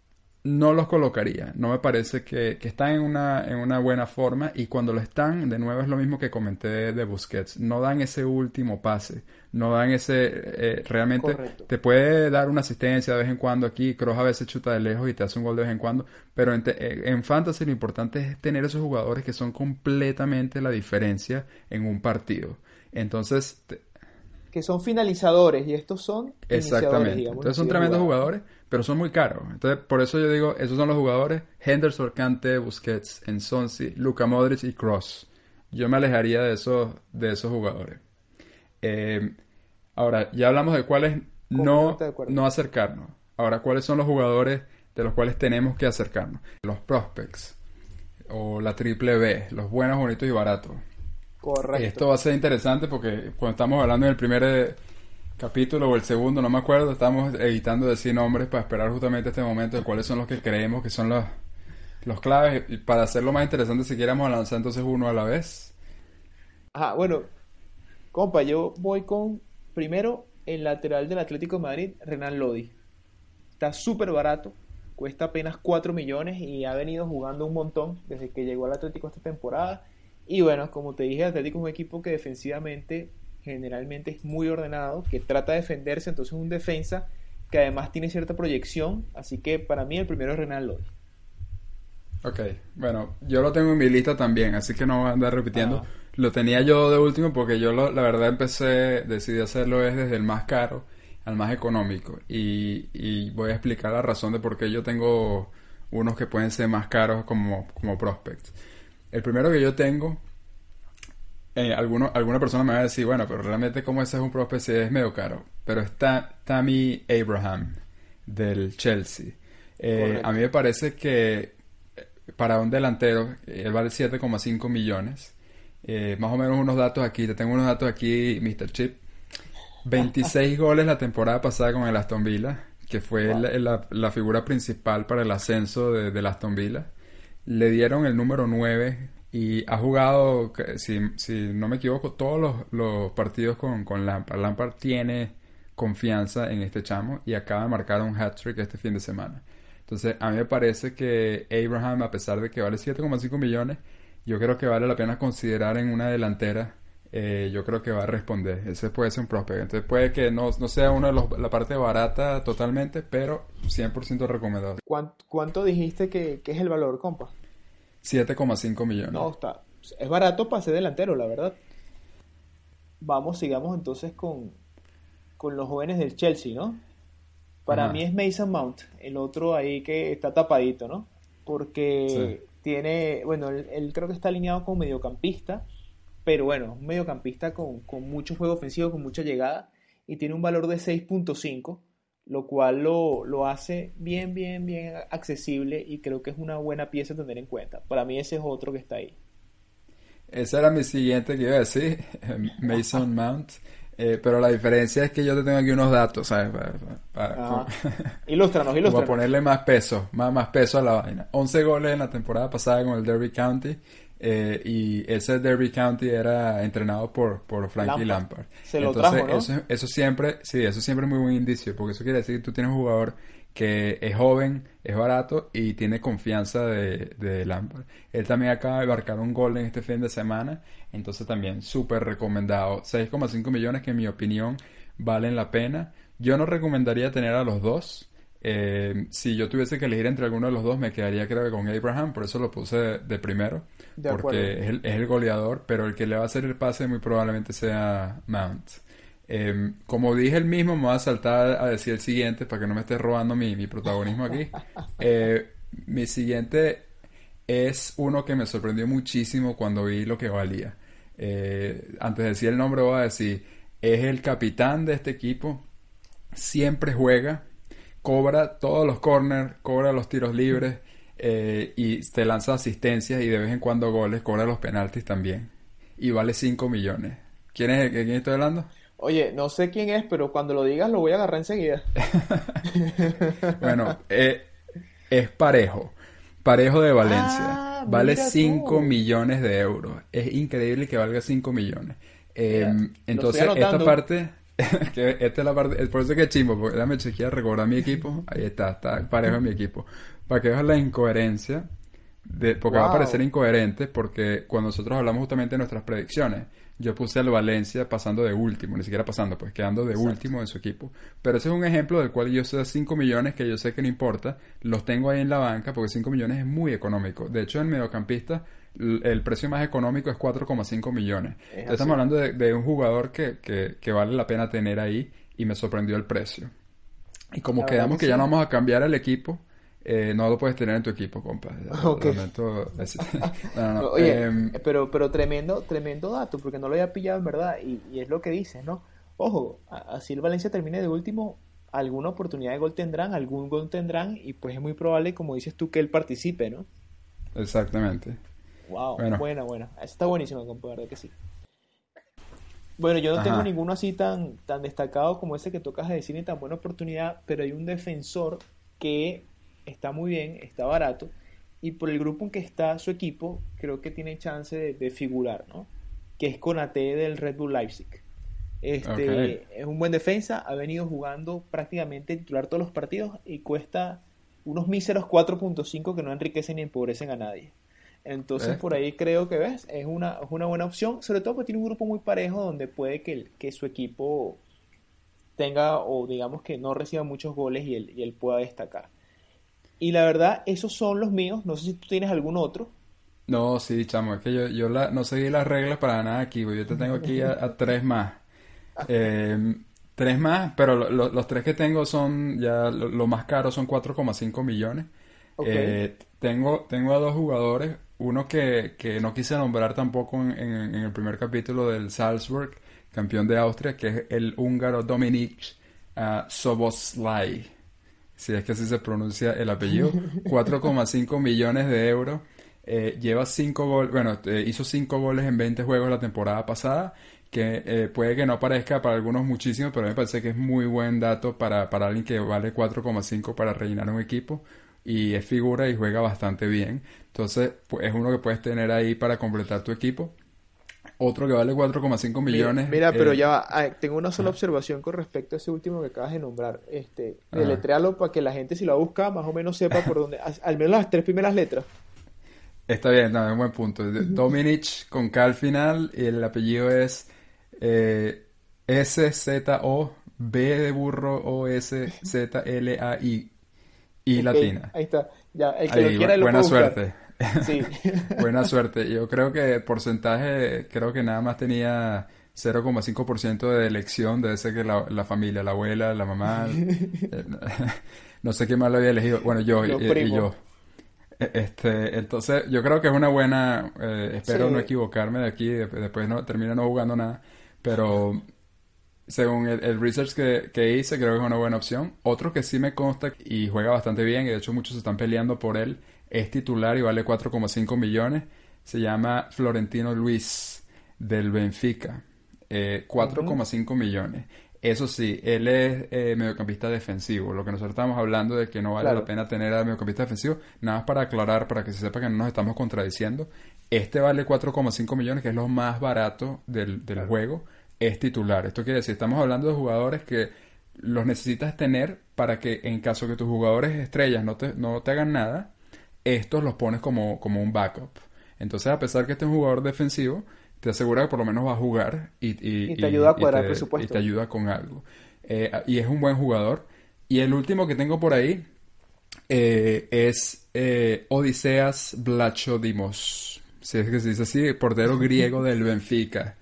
no los colocaría. No me parece que, están en una, en una buena forma y cuando lo están, de nuevo es lo mismo que comenté de, Busquets. No dan ese último pase, no dan ese... Eh, realmente te puede dar una asistencia de vez en cuando aquí, Kroos a veces chuta de lejos y te hace un gol de vez en cuando, pero en, eh, en Fantasy lo importante es tener esos jugadores que son completamente la diferencia en un partido. Entonces... que son finalizadores y estos son... Exactamente. Entonces son tremendos jugadores pero son muy caros. Entonces, por eso yo digo, esos son los jugadores, Henderson, Kante, Busquets, Ensonsi, Luka Modric y Cross. Yo me alejaría de esos, de esos jugadores. Eh, ahora, ya hablamos de cuáles no, no acercarnos. Ahora, ¿cuáles son los jugadores de los cuales tenemos que acercarnos? Los prospects o la triple B, los buenos, bonitos y baratos. Correcto. Esto va a ser interesante porque cuando estamos hablando en el primer capítulo o el segundo, no me acuerdo, estamos editando decir nombres para esperar justamente este momento de cuáles son los que creemos que son los, los claves y para hacerlo más interesante si queremos lanzar entonces uno a la vez. Ajá, bueno, compa, yo voy con primero el lateral del Atlético de Madrid, Renan Lodi. Está súper barato, cuesta apenas 4 millones y ha venido jugando un montón desde que llegó al Atlético esta temporada. Y bueno, como te dije, Atlético es un equipo que defensivamente generalmente es muy ordenado, que trata de defenderse, entonces es un defensa que además tiene cierta proyección, así que para mí el primero es Renan Lodi. Ok, bueno, yo lo tengo en mi lista también, así que no voy a andar repitiendo. Ah. Lo tenía yo de último porque yo la verdad empecé, decidí hacerlo es desde el más caro al más económico y, y voy a explicar la razón de por qué yo tengo unos que pueden ser más caros como, como prospects. El primero que yo tengo eh, alguno, alguna persona me va a decir, bueno, pero realmente como ese es un prospect es medio caro. Pero está Tammy Abraham del Chelsea. Eh, a mí me parece que eh, para un delantero, él vale 7,5 millones. más o menos unos datos aquí, te tengo unos datos aquí, Mr. Chip. 26 goles la temporada pasada con el Aston Villa, que fue la, la, figura principal para el ascenso de, del Aston Villa. Le dieron el número 9 y ha jugado, si, no me equivoco, todos los, partidos con, con, Lampard. Tiene confianza en este chamo y acaba de marcar un hat-trick este fin de semana. Entonces, a mí me parece que Abraham, a pesar de que vale 7,5 millones, yo creo que vale la pena considerar en una delantera. Eh, yo creo que va a responder. Ese puede ser un prospect. Entonces puede que no, sea una de los, la parte barata totalmente, pero 100% recomendado. ¿Cuánto, ¿Cuánto, dijiste que, es el valor, compa? 7,5 millones. No, está. Es barato para ser delantero, la verdad. Vamos, sigamos entonces con, con los jóvenes del Chelsea, ¿no? Para mí es Mason Mount, el otro ahí que está tapadito, ¿no? Porque tiene, bueno, él, creo que está alineado como mediocampista, pero bueno, un mediocampista con, con mucho juego ofensivo, con mucha llegada, y tiene un valor de 6.5, lo cual lo, lo, hace bien, bien, bien accesible y creo que es una buena pieza a tener en cuenta. Para mí ese es otro que está ahí. Esa era mi siguiente que iba a decir, Mason Mount. Eh, pero la diferencia es que yo te tengo aquí unos datos, ¿sabes? Para, ilústranos, ilústranos. Para ponerle más peso, más, más peso a la vaina. 11 goles en la temporada pasada con el Derby County. Eh, y ese Derby County era entrenado por, por Frankie Lampard. Se lo trajo, ¿no? eso, eso siempre, sí, eso siempre es muy buen indicio, porque eso quiere decir que tú tienes un jugador que es joven, es barato y tiene confianza de, de Lampard. Él también acaba de marcar un gol en este fin de semana, entonces también súper recomendado. 6,5 millones que en mi opinión valen la pena. Yo no recomendaría tener a los dos. Eh, si yo tuviese que elegir entre alguno de los dos, me quedaría creo que con Abraham, por eso lo puse de, primero, porque es el, es el, goleador, pero el que le va a hacer el pase muy probablemente sea Mount. Em, como dije el mismo, me voy a saltar a decir el siguiente para que no me esté robando mi, protagonismo aquí. Eh, mi siguiente es uno que me sorprendió muchísimo cuando vi lo que valía. Eh, antes de decir el nombre voy a decir, es el capitán de este equipo, siempre juega, cobra todos los corners, cobra los tiros libres eh, y te lanza asistencias y de vez en cuando goles, cobra los penaltis también. Y vale 5 millones. ¿Quién es el, quién estoy hablando? Oye, no sé quién es, pero cuando lo digas lo voy a agarrar enseguida. bueno, eh, es parejo. Parejo de Valencia. Ah, vale 5 millones de euros. Es increíble que valga 5 millones. Em, entonces, esta parte, que esta es la parte, por eso que chimbo, porque déjame chequear, recordar mi equipo. Ahí está, está parejo en mi equipo. Para que veas la incoherencia, de, porque va a parecer incoherente, porque cuando nosotros hablamos justamente de nuestras predicciones, yo puse al Valencia pasando de último, ni siquiera pasando, pues quedando de último en su equipo. Pero ese es un ejemplo del cual yo sé 5 millones que yo sé que no importa, los tengo ahí en la banca porque 5 millones es muy económico. De hecho, en mediocampista el precio más económico es 4,5 millones. estamos hablando de, un jugador que, que, vale la pena tener ahí y me sorprendió el precio. Y como quedamos que ya no vamos a cambiar el equipo, eh, no lo puedes tener en tu equipo, compa. Oye, em, pero, pero tremendo, tremendo dato, porque no lo había pillado en verdad, y, es lo que dices, ¿no? Ojo, así el Valencia termine de último, alguna oportunidad de gol tendrán, algún gol tendrán, y pues es muy probable, como dices tú, que él participe, ¿no? Exactamente. Wow, buena, buena. está buenísimo, compa, verdad que sí. Bueno, yo no tengo ninguno así tan, tan destacado como ese que tocas de decir ni tan buena oportunidad, pero hay un defensor que está muy bien, está barato, y por el grupo en que está su equipo, creo que tiene chance de, figurar, ¿no? Que es Conate del Red Bull Leipzig. Este, Es un buen defensa, ha venido jugando prácticamente titular todos los partidos y cuesta unos míseros 4.5 que no enriquecen ni empobrecen a nadie. Entonces, por ahí creo que ves, es una, es una buena opción, sobre todo porque tiene un grupo muy parejo donde puede que, que su equipo tenga o digamos que no reciba muchos goles y él, y él pueda destacar. Y la verdad, esos son los míos. No sé si tú tienes algún otro. No, sí, chamo, es que yo, yo la, no seguí las reglas para nada aquí. Yo te tengo aquí a, tres más. Eh, tres más, pero los tres que tengo son ya lo, más caro son 4,5 millones. Eh, tengo, tengo a dos jugadores, uno que, que no quise nombrar tampoco en, en, el primer capítulo del Salzburg, campeón de Austria, que es el húngaro Dominik uh, Soboslai. Si es que así se pronuncia el apellido, 4,5 millones de euros. Eh, lleva 5 goles, bueno, eh, hizo 5 goles en 20 juegos la temporada pasada, que eh, puede que no parezca para algunos muchísimo, pero me parece que es muy buen dato para, para alguien que vale 4,5 para rellenar un equipo y es figura y juega bastante bien. Entonces, pues, es uno que puedes tener ahí para completar tu equipo. Otro que vale 4,5 millones. Mira, pero eh, ya va. tengo una sola observación con respecto a ese último que acabas de nombrar. Este, deletréalo para que la gente, si lo busca, más o menos sepa por dónde. Al menos las tres primeras letras. Está bien, no, es un buen punto. Dominic con K al final y el apellido es eh, S-Z-O-B de burro O-S-Z-L-A-I. Y latina. Ahí está. Ya, el que lo quiera lo Buena suerte. Sí. buena suerte. Yo creo que el porcentaje, creo que nada más tenía 0,5% de elección. Debe ser que la, la, familia, la abuela, la mamá. Eh, no sé quién más lo había elegido. Bueno, yo y, yo. E, este, entonces, yo creo que es una buena. Eh, espero no equivocarme de aquí. Después no termina no jugando nada. Pero según el, research que, hice, creo que es una buena opción. Otro que sí me consta y juega bastante bien, y de hecho muchos están peleando por él, es titular y vale 4,5 millones. Se llama Florentino Luis del Benfica. 4,5 eh, millones. Eso sí, él es eh, mediocampista defensivo. Lo que nosotros estamos hablando de que no vale la pena tener a mediocampista defensivo, nada más para aclarar, para que se sepa que no nos estamos contradiciendo. Este vale 4,5 millones, que es lo más barato del, del juego es titular. Esto quiere decir, estamos hablando de jugadores que los necesitas tener para que en caso que tus jugadores estrellas no te, no te hagan nada, estos los pones como, como un backup. Entonces, a pesar que este es un jugador defensivo, te asegura que por lo menos va a jugar y, te ayuda a cuadrar presupuesto. Y te ayuda con algo. Eh, y es un buen jugador. Y el último que tengo por ahí eh, es eh, Odiseas Blachodimos. Si es que se dice así, portero griego del Benfica.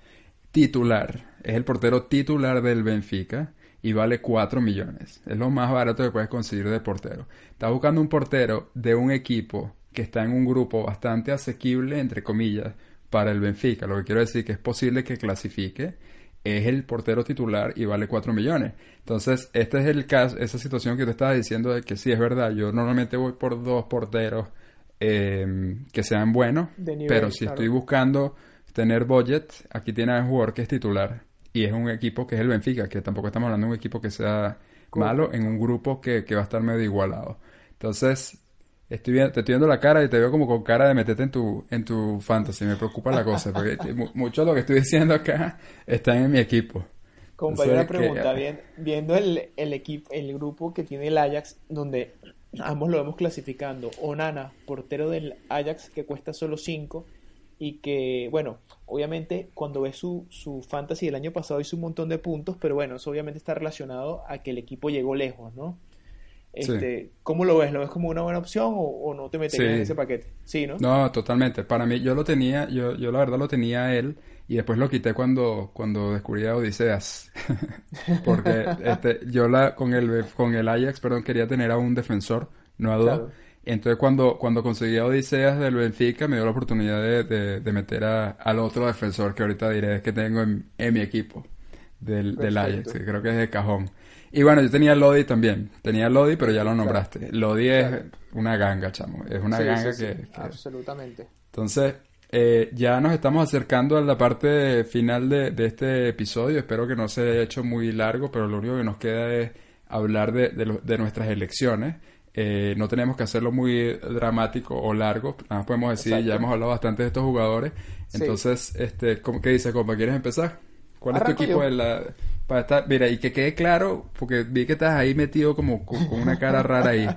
Titular es el portero titular del Benfica y vale 4 millones. Es lo más barato que puedes conseguir de portero. Estás buscando un portero de un equipo que está en un grupo bastante asequible, entre comillas, para el Benfica. Lo que quiero decir que es posible que clasifique. Es el portero titular y vale 4 millones. Entonces, este es el caso, esa situación que te estaba diciendo de que sí es verdad. Yo normalmente voy por dos porteros eh, que sean buenos, pero si estoy buscando tener budget, aquí tiene un jugador que es titular y es un equipo que es el Benfica, que tampoco estamos hablando de un equipo que sea malo en un grupo que, va a estar medio igualado. Entonces, estoy viendo, te estoy viendo la cara y te veo como con cara de meterte en tu, en tu fantasy. Me preocupa la cosa, porque mucho de lo que estoy diciendo acá está en mi equipo. Compañera pregunta, viendo el, el, equipo, el grupo que tiene el Ajax, donde ambos lo vemos clasificando, Onana, portero del Ajax que cuesta solo 5, y que, bueno, obviamente cuando ves su, su fantasy del año pasado hizo un montón de puntos, pero bueno, eso obviamente está relacionado a que el equipo llegó lejos, ¿no? Este, ¿Cómo lo ves? ¿Lo ves como una buena opción o, no te meterías en ese paquete? Sí, ¿no? No, totalmente. Para mí, yo lo tenía, yo, yo la verdad lo tenía él y después lo quité cuando, cuando descubrí a Odiseas. Porque este, yo la, con, el, con el Ajax, perdón, quería tener a un defensor, no a dos. Entonces cuando, cuando conseguí a Odiseas del Benfica me dio la oportunidad de, de, meter a, al otro defensor que ahorita diré que tengo en, mi equipo del, del Ajax, que creo que es de cajón. Y bueno, yo tenía Lodi también. Tenía Lodi, pero ya lo nombraste. Lodi es una ganga, chamo. Es una ganga que, Absolutamente. Entonces, eh, ya nos estamos acercando a la parte final de, de, este episodio. Espero que no se haya hecho muy largo, pero lo único que nos queda es hablar de, de, de nuestras elecciones. Eh, no tenemos que hacerlo muy dramático o largo. Nada más podemos decir, ya hemos hablado bastante de estos jugadores. Entonces, este, ¿qué dice, compa? ¿Quieres empezar? ¿Cuál es tu equipo de la, para estar, mira, y que quede claro, porque vi que estás ahí metido como con, una cara rara ahí.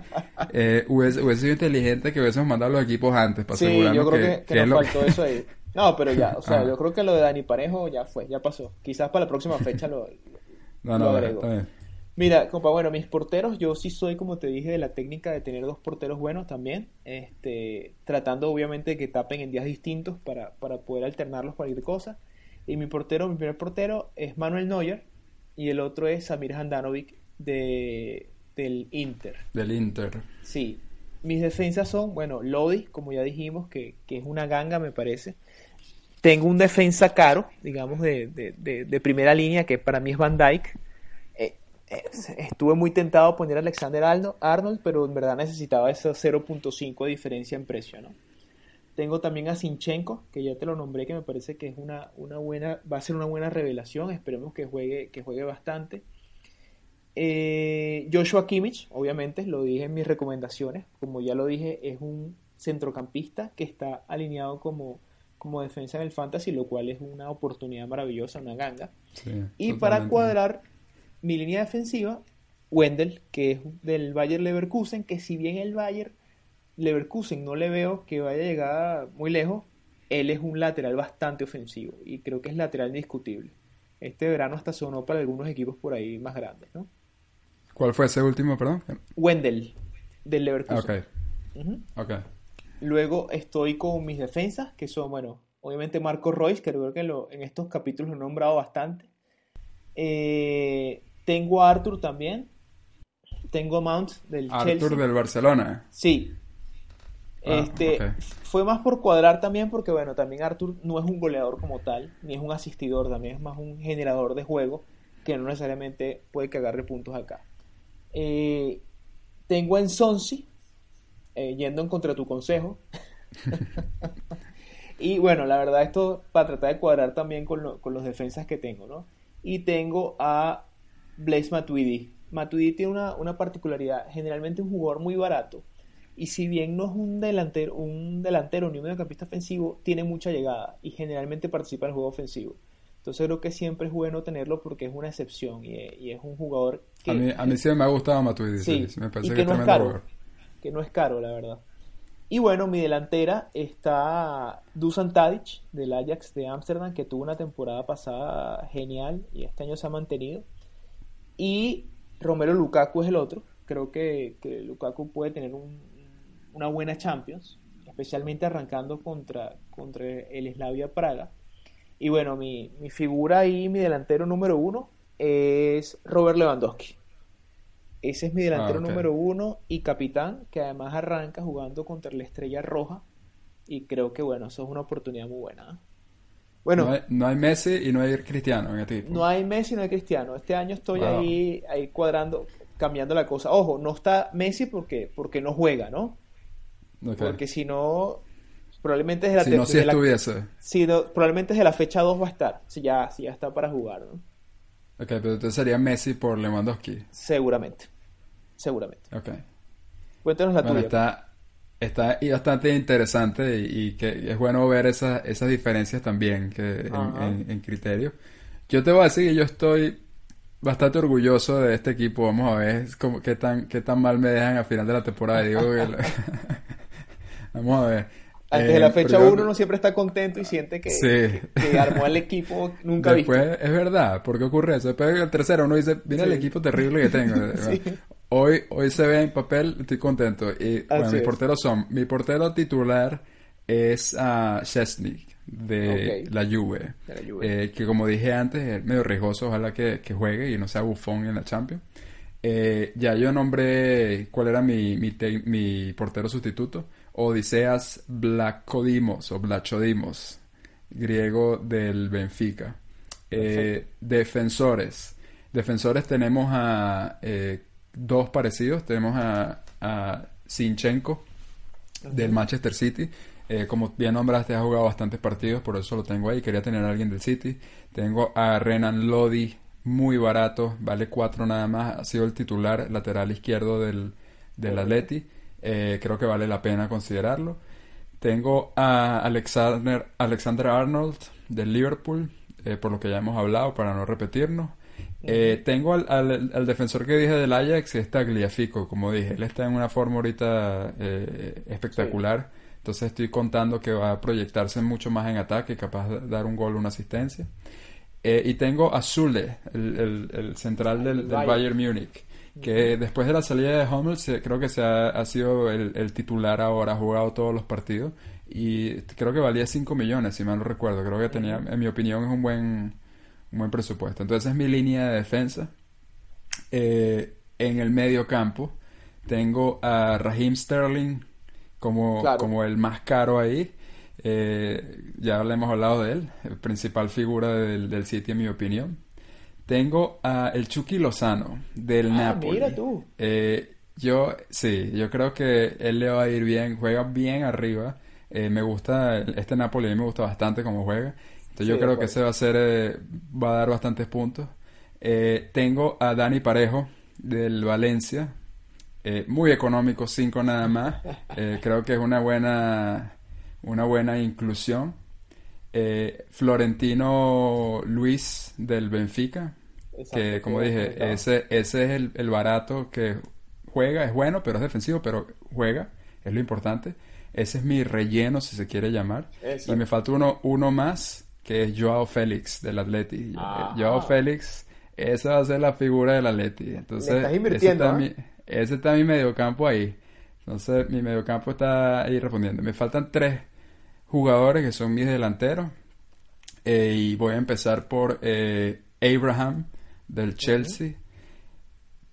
Eh, hubiese, sido inteligente que hubiésemos mandado los equipos antes para sí, yo creo que, nos faltó eso ahí. No, pero ya, o sea, ah. yo creo que lo de Dani Parejo ya fue, ya pasó. Quizás para la próxima fecha lo, no, no, agrego. Mira, compa, bueno, mis porteros, yo sí soy, como te dije, de la técnica de tener dos porteros buenos también, este, tratando obviamente de que tapen en días distintos para, para poder alternarlos cualquier cosa. Y mi portero, mi primer portero es Manuel Neuer y el otro es Samir Handanovic de, del Inter. Del Inter. Sí. Mis defensas son, bueno, Lodi, como ya dijimos, que, que es una ganga, me parece. Tengo un defensa caro, digamos, de, de, de primera línea, que para mí es Van Dyke estuve muy tentado a poner a Alexander Arnold, pero en verdad necesitaba ese 0.5 de diferencia en precio, ¿no? Tengo también a Sinchenko, que ya te lo nombré, que me parece que es una, una buena, va a ser una buena revelación, esperemos que juegue, que juegue bastante. Eh, Joshua Kimmich, obviamente, lo dije en mis recomendaciones, como ya lo dije, es un centrocampista que está alineado como, como defensa en el fantasy, lo cual es una oportunidad maravillosa, una ganga. y para cuadrar mi línea defensiva, Wendell, que es del Bayer Leverkusen, que si bien el Bayer Leverkusen no le veo que vaya a llegar muy lejos. Él es un lateral bastante ofensivo y creo que es lateral indiscutible. Este verano hasta sonó para algunos equipos por ahí más grandes, ¿no? ¿Cuál fue ese último, perdón? Wendell, del Leverkusen. Ok. Luego estoy con mis defensas, que son, bueno, obviamente Marco Royce, que creo que en estos capítulos lo he nombrado bastante. Eh, tengo a Arthur también. Tengo a Mount del Arthur del Barcelona. Sí. Ah, este, Fue más por cuadrar también porque, bueno, también Arthur no es un goleador como tal, ni es un asistidor, también es más un generador de juego que no necesariamente puede que agarre puntos acá. Eh, tengo en Sonsi, eh, yendo en contra de tu consejo. y bueno, la verdad esto para tratar de cuadrar también con, con los defensas que tengo, ¿no? Y tengo a Blaise Matuidi. Matuidi tiene una, una, particularidad, generalmente un jugador muy barato. Y si bien no es un delantero, un delantero ni un mediocampista ofensivo, tiene mucha llegada y generalmente participa en el juego ofensivo. Entonces creo que siempre es bueno tenerlo porque es una excepción y, es un jugador que... A mí, a mí sí me ha gustado Matuidi, sí, me parece que, no es caro, que no es caro, la verdad. Y bueno, mi delantera está Dusan Tadic del Ajax de Ámsterdam, que tuvo una temporada pasada genial y este año se ha mantenido. Y Romero Lukaku es el otro. Creo que, que Lukaku puede tener una buena Champions, especialmente arrancando contra, contra el Slavia Praga. Y bueno, mi, mi figura y mi delantero número uno es Robert Lewandowski. Ese es mi delantero ah, número uno y capitán, que además arranca jugando contra la Estrella Roja. Y creo que, bueno, eso es una oportunidad muy buena. Bueno, no hay, Messi y no hay Cristiano en el equipo. No hay Messi y no hay Cristiano. Este año estoy ahí, ahí cuadrando, cambiando la cosa. Ojo, no está Messi porque, porque no juega, ¿no? Porque si no, probablemente es de la... Si no, si estuviese. Si probablemente desde la fecha 2 va a estar. Si ya, si ya está para jugar, ¿no? Ok, pero entonces sería Messi por Lewandowski. Seguramente seguramente. Ok. Cuéntanos la tuya. Está, está bastante interesante y, que es bueno ver esas, esas diferencias también que en, criterio. Yo te voy a decir que yo estoy bastante orgulloso de este equipo. Vamos a ver cómo, qué, tan, qué tan mal me dejan a final de la temporada. Digo Vamos a ver. Antes de la eh, fecha 1 uno siempre está contento y siente que, armó el equipo nunca Después, Es verdad, ¿por qué ocurre eso? Después del tercero uno dice, mira el equipo terrible que tengo. Hoy, hoy se ve en papel, estoy contento. Y bueno, mis porteros son, mi portero titular es uh, de, la Juve, eh, que como dije antes es medio riesgoso, ojalá que, juegue y no sea bufón en la Champions. Eh, ya yo nombré cuál era mi, mi, portero sustituto, Odiseas Blacodimos o Blachodimos, griego del Benfica. Eh, defensores. Defensores tenemos a dos parecidos. Tenemos a, a Sinchenko del Manchester City. Eh, como bien nombraste, ha jugado bastantes partidos, por eso lo tengo ahí. Quería tener a alguien del City. Tengo a Renan Lodi, muy barato, vale cuatro nada más. Ha sido el titular lateral izquierdo del, del Atleti. Eh, creo que vale la pena considerarlo. Tengo a Alexander, Alexander Arnold del Liverpool, eh, por lo que ya hemos hablado, para no repetirnos. Eh, tengo al, defensor que dije del Ajax, está Gliafico, como dije. Él está en una forma ahorita eh, espectacular. Entonces estoy contando que va a proyectarse mucho más en ataque, capaz de dar un gol una asistencia. Eh, y tengo a Zule, el, central del, Bayern Múnich, que después de la salida de Hummels creo que se ha, sido el, titular ahora, ha jugado todos los partidos. Y creo que valía 5 millones, si mal no recuerdo. Creo que tenía, en mi opinión, es un buen un buen presupuesto. Entonces es mi línea de defensa. Eh, en el medio campo tengo a Raheem Sterling como, como el más caro ahí. Eh, ya le hemos hablado de él, el principal figura del, del City en mi opinión. Tengo a el Chucky Lozano del ah, Napoli. Mira tú. Eh, yo sí, yo creo que él le va a ir bien, juega bien arriba. me gusta este Napoli, a mí me gusta bastante cómo juega. Entonces yo creo que ese va a ser, eh, va a dar bastantes puntos. Eh, tengo a Dani Parejo del Valencia, eh, muy económico, 5 nada más. creo que es una buena, una buena inclusión. Florentino Luis del Benfica, que como dije, ese, ese es el, el, barato que juega, es bueno, pero es defensivo, pero juega. es lo importante. Ese es mi relleno, si se quiere llamar. Y me falta uno, uno más, que es Joao Félix, del Atleti. Joao Félix, esa va a ser la figura del Atleti. Entonces, ese, está ¿ah? mi, ese está mi mediocampo ahí. Entonces, mi mediocampo está ahí respondiendo. Me faltan tres jugadores que son mis delanteros. Eh, y voy a empezar por eh, Abraham del Chelsea.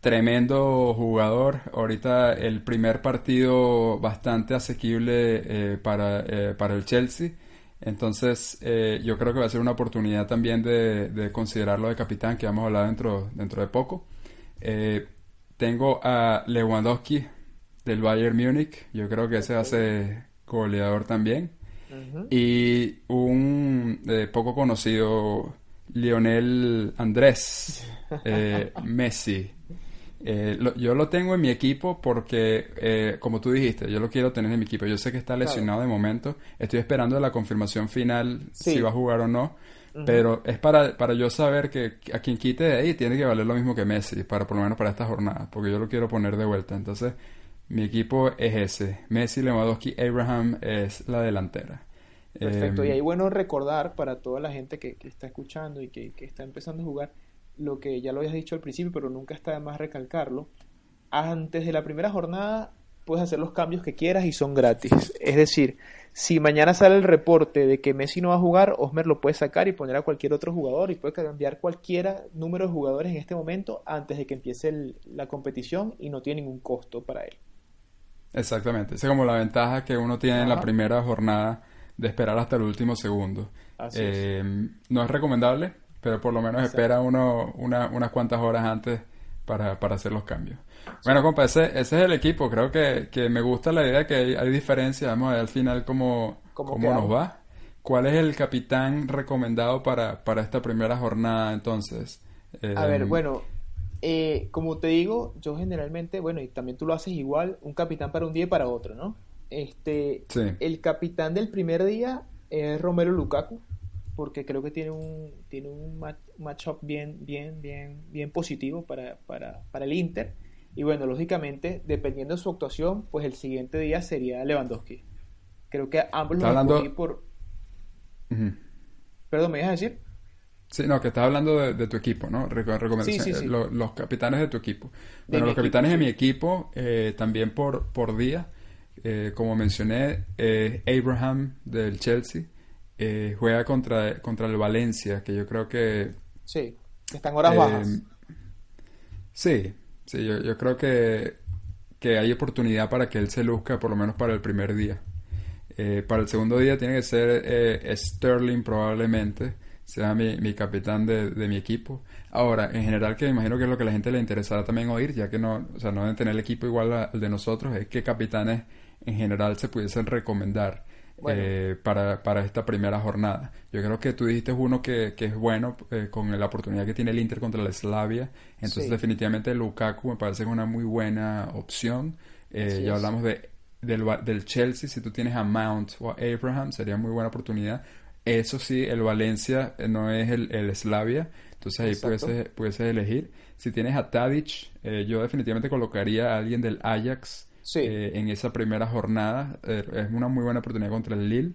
Tremendo jugador. Ahorita el primer partido bastante asequible eh, para, para, el Chelsea. Entonces yo creo que va a ser una oportunidad también de, considerarlo de capitán, que vamos a hablar dentro, dentro de poco. tengo a Lewandowski del Bayern Múnich. Yo creo que ese ser goleador también. Y un eh, poco conocido Lionel Andrés eh, Messi. Eh, yo lo tengo en mi equipo porque, como tú dijiste, yo lo quiero tener en mi equipo. Yo sé que está lesionado de momento. Estoy esperando la confirmación final si va a jugar o no. Pero es para, para yo saber que a quien quite de ahí tiene que valer lo mismo que Messi, para por lo menos para esta jornada, porque yo lo quiero poner de vuelta. Entonces, mi equipo es ese. Messi, Lewandowski, Abraham es la delantera. Perfecto. y em, ahí bueno recordar para toda la gente que, está escuchando y que, está empezando a jugar lo que ya lo habías dicho al principio, pero nunca está de más recalcarlo. Antes de la primera jornada puedes hacer los cambios que quieras y son gratis. Es decir, si mañana sale el reporte de que Messi no va a jugar, Osmer lo puede sacar y poner a cualquier otro jugador y puede cambiar cualquiera número de jugadores en este momento antes de que empiece la competición y no tiene ningún costo para él. Exactamente. Esa es como la ventaja que uno tiene en la primera jornada de esperar hasta el último segundo. Eh, no es recomendable, pero por lo menos espera uno unas cuantas horas antes para, hacer los cambios. Bueno, compa, ese, es el equipo. Creo que, me gusta la idea que hay, hay diferencia. Vamos a ver al final cómo, cómo, nos va. ¿Cuál es el capitán recomendado para, para esta primera jornada entonces? a ver, em, bueno, eh, como te digo, yo generalmente, bueno, y también tú lo haces igual, un capitán para un día y para otro, ¿no? Este, el capitán del primer día es Romero Lukaku, porque creo que tiene un, tiene un matchup bien, bien, bien, bien positivo para, para, para el Inter. Y bueno, lógicamente, dependiendo de su actuación, pues el siguiente día sería Lewandowski. Creo que ambos los hablando... por. Perdón, ¿me ibas a decir? Sí, no, que estás hablando de, tu equipo, ¿no? los capitanes de tu equipo. bueno, los capitanes de mi equipo, eh, también por, por día, eh, como mencioné, eh, Abraham del Chelsea juega contra, contra el Valencia, que yo creo que... Sí, están horas bajas. Sí, sí, yo, yo creo que, que hay oportunidad para que él se luzca, por lo menos para el primer día. para el segundo día tiene que ser Sterling probablemente sea mi, mi capitán de, de, mi equipo. Ahora, en general, que me imagino que es lo que a la gente le interesará también oír, ya que no, o sea, no deben tener el equipo igual al de nosotros, es qué capitanes en general se pudiesen recomendar eh, para, para, esta primera jornada. Yo creo que tú dijiste uno que, que es bueno eh, con la oportunidad que tiene el Inter contra la Slavia, entonces definitivamente Lukaku me parece una muy buena opción. Eh, ya hablamos de del, del Chelsea, si tú tienes a Mount o a Abraham, sería muy buena oportunidad. Eso sí, el Valencia eh, no es el, el Slavia, entonces ahí puedes, puedes, elegir. Si tienes a Tadic, eh, yo definitivamente colocaría a alguien del Ajax eh, en esa primera jornada. es una muy buena oportunidad contra el Lille.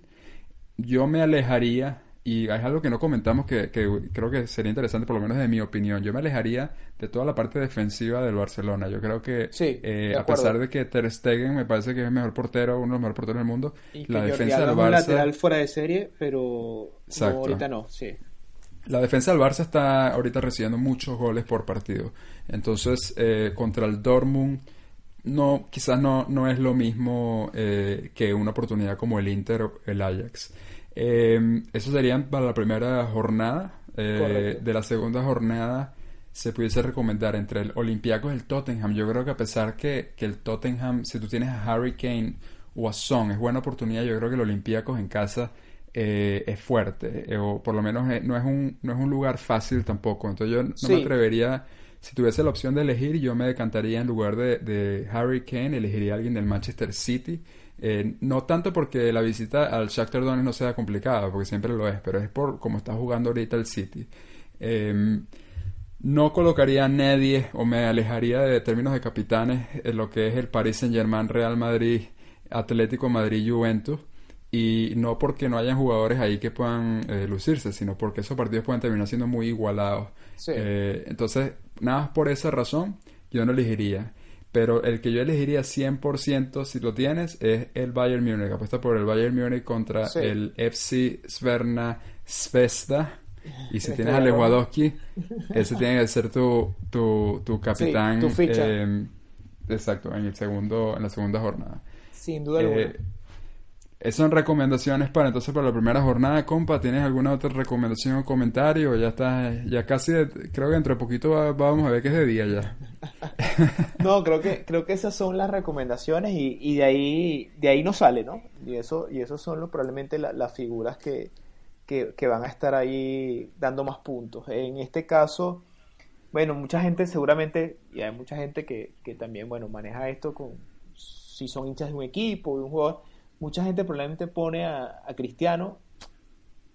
Yo me alejaría y es algo que no comentamos que, creo que sería interesante, por lo menos de mi opinión. Yo me alejaría de toda la parte defensiva del Barcelona. Yo creo que, eh, a pesar de que Ter Stegen me parece que es el mejor portero, uno de los mejores porteros del mundo, la defensa del Barça... lateral fuera de serie, pero ahorita no, sí. La defensa del Barça está ahorita recibiendo muchos goles por partido. Entonces, eh, contra el Dortmund no, quizás no, no es lo mismo eh, que una oportunidad como el Inter o el Ajax. Eh, eso serían para la primera jornada. Eh, de la segunda jornada se pudiese recomendar entre el Olympiacos y el Tottenham. Yo creo que a pesar que, que el Tottenham, si tú tienes a Harry Kane o a Son, es buena oportunidad. Yo creo que el Olympiacos en casa eh, es fuerte. Eh, o por lo menos no, es un, no es un lugar fácil tampoco. Entonces yo no me atrevería... Si tuviese la opción de elegir, yo me decantaría en lugar de, Harry Kane, elegiría a alguien del Manchester City eh, no tanto porque la visita al Shakhtar Donetsk no sea complicada, porque siempre lo es, pero es por cómo está jugando ahorita el City. Em, no colocaría a nadie o me alejaría de términos de capitanes en lo que es el Paris Saint Germain, Real Madrid Atlético Madrid Juventus y no porque no hayan jugadores ahí que puedan eh, lucirse, sino porque esos partidos pueden terminar siendo muy igualados. Eh, entonces, nada más por esa razón, yo no elegiría. Pero el que yo elegiría 100% si lo tienes es el Bayern Múnich. Apuesta por el Bayern Múnich contra el FC Sverna Svesta. Y si tienes a Lewandowski, ese tiene que ser tu, tu, tu capitán. tu ficha. Eh, exacto, en el segundo, en la segunda jornada. Sin duda alguna. Esas son recomendaciones para entonces para la primera jornada, compa. ¿Tienes alguna otra recomendación o comentario? Ya está, ya casi, creo que dentro de poquito vamos a ver que es de día ya. no, creo que creo que esas son las recomendaciones y, y de ahí de ahí no sale, ¿no? Y eso y esos son probablemente las figuras que, que, que, van a estar ahí dando más puntos. En este caso, bueno, mucha gente seguramente y hay mucha gente que, que también bueno maneja esto con si son hinchas de un equipo, de un jugador mucha gente probablemente pone a, Cristiano.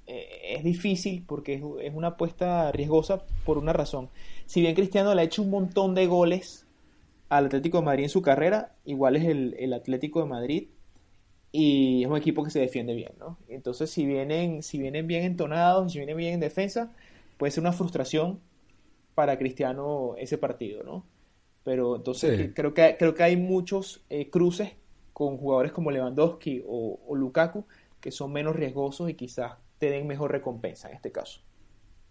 Eh, es difícil porque es, una apuesta riesgosa por una razón. Si bien Cristiano le ha hecho un montón de goles al Atlético de Madrid en su carrera, igual es el, Atlético de Madrid y es un equipo que se defiende bien, ¿no? Entonces, si vienen, si vienen bien entonados, si vienen bien en defensa, puede ser una frustración para Cristiano ese partido, ¿no? Pero entonces creo, que, creo que hay muchos eh, cruces con jugadores como Lewandowski o, Lukaku, que son menos riesgosos y quizás te den mejor recompensa en este caso.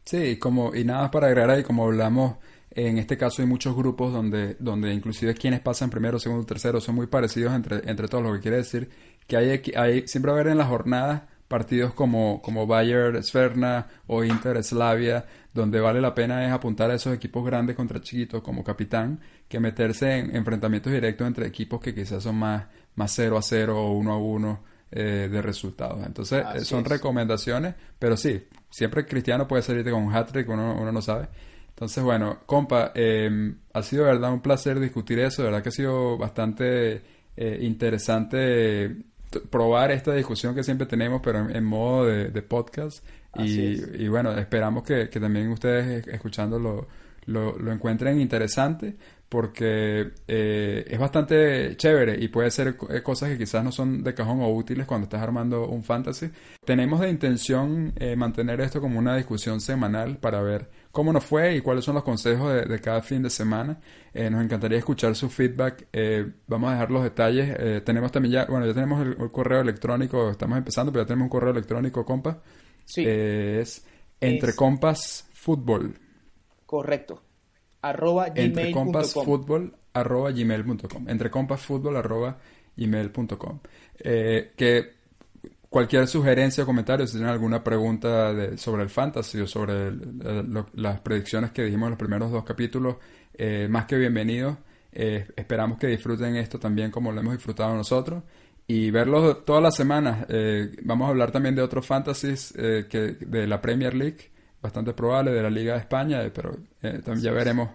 Sí, como, y nada más para agregar ahí, como hablamos, en este caso hay muchos grupos donde, donde inclusive quienes pasan primero, segundo, tercero son muy parecidos entre, entre todos, lo que quiere decir que hay, hay siempre va a haber en las jornadas partidos como, como Bayern Sverna o Inter Slavia, donde vale la pena es apuntar a esos equipos grandes contra chiquitos como capitán, que meterse en enfrentamientos directos entre equipos que quizás son más, más 0 a 0 o 1 a 1 eh, de resultados. Entonces, eh, son recomendaciones, pero sí, siempre Cristiano puede salirte con un hat-trick, uno, uno no sabe. Entonces, bueno, compa, em, ha sido de verdad un placer discutir eso, de verdad que ha sido bastante eh, interesante probar esta discusión que siempre tenemos, pero en, modo de, podcast. Y, bueno, esperamos que, también ustedes escuchándolo lo, lo encuentren interesante porque eh, es bastante chévere y puede ser eh, cosas que quizás no son de cajón o útiles cuando estás armando un fantasy. Tenemos de intención eh, mantener esto como una discusión semanal para ver cómo nos fue y cuáles son los consejos de, cada fin de semana. nos encantaría escuchar su feedback. vamos a dejar los detalles. tenemos también ya, bueno, ya tenemos el, correo electrónico, estamos empezando, pero ya tenemos un correo electrónico, compa. Sí. es entre compas fútbol. Correcto arroba compasfútbol arroba gmail.com arroba gmail.com eh, que cualquier sugerencia o comentario si tienen alguna pregunta de, sobre el fantasy o sobre las predicciones que dijimos en los primeros dos capítulos eh, más que bienvenidos. Eh, esperamos que disfruten esto también como lo hemos disfrutado nosotros. Y verlo todas las semanas. Vamos a hablar también de otros fantasies que de la Premier League bastante probable de la Liga de España, eh, pero eh, también ya veremos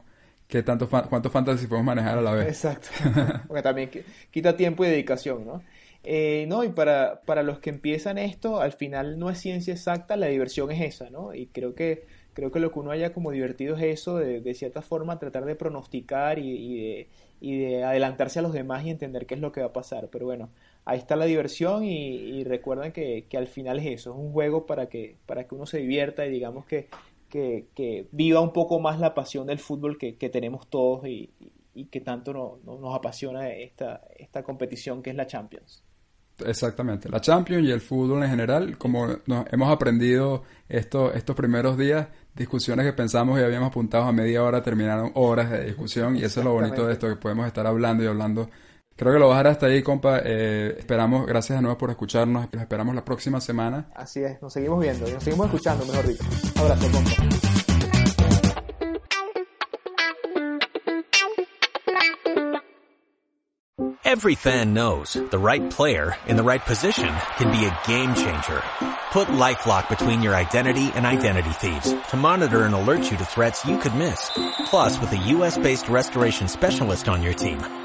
qué tanto cuánto fantasy podemos manejar a la vez. Exacto, porque también quita tiempo y dedicación, ¿no? Eh, no, y para, para los que empiezan esto, al final no es ciencia exacta, la diversión es esa, ¿no? Y creo que, creo que lo que uno haya como divertido es eso, de, de cierta forma tratar de pronosticar y, y, de, y de adelantarse a los demás y entender qué es lo que va a pasar. Pero bueno, ahí está la diversión y, recuerden que, al final es eso, es un juego para que, para que uno se divierta y digamos que, que, viva un poco más la pasión del fútbol que, tenemos todos y, que tanto nos apasiona esta, esta competición que es la Champions. Exactamente, la Champions y el fútbol en general, como nos hemos aprendido estos, estos primeros días, discusiones que pensamos y habíamos apuntado a media hora terminaron horas de discusión y eso es lo bonito de esto, que podemos estar hablando y hablando Creo que lo vas a dejar hasta ahí, compa. Eh, esperamos, gracias de nuevo por escucharnos. Los esperamos la próxima semana. Así es, nos seguimos viendo, nos seguimos escuchando, mejor dicho. Abrazo, compa. Every fan knows the right player in the right position can be a game changer. Put LifeLock between your identity and identity thieves to monitor and alert you to threats you could miss. Plus, with a U.S.-based restoration specialist on your team,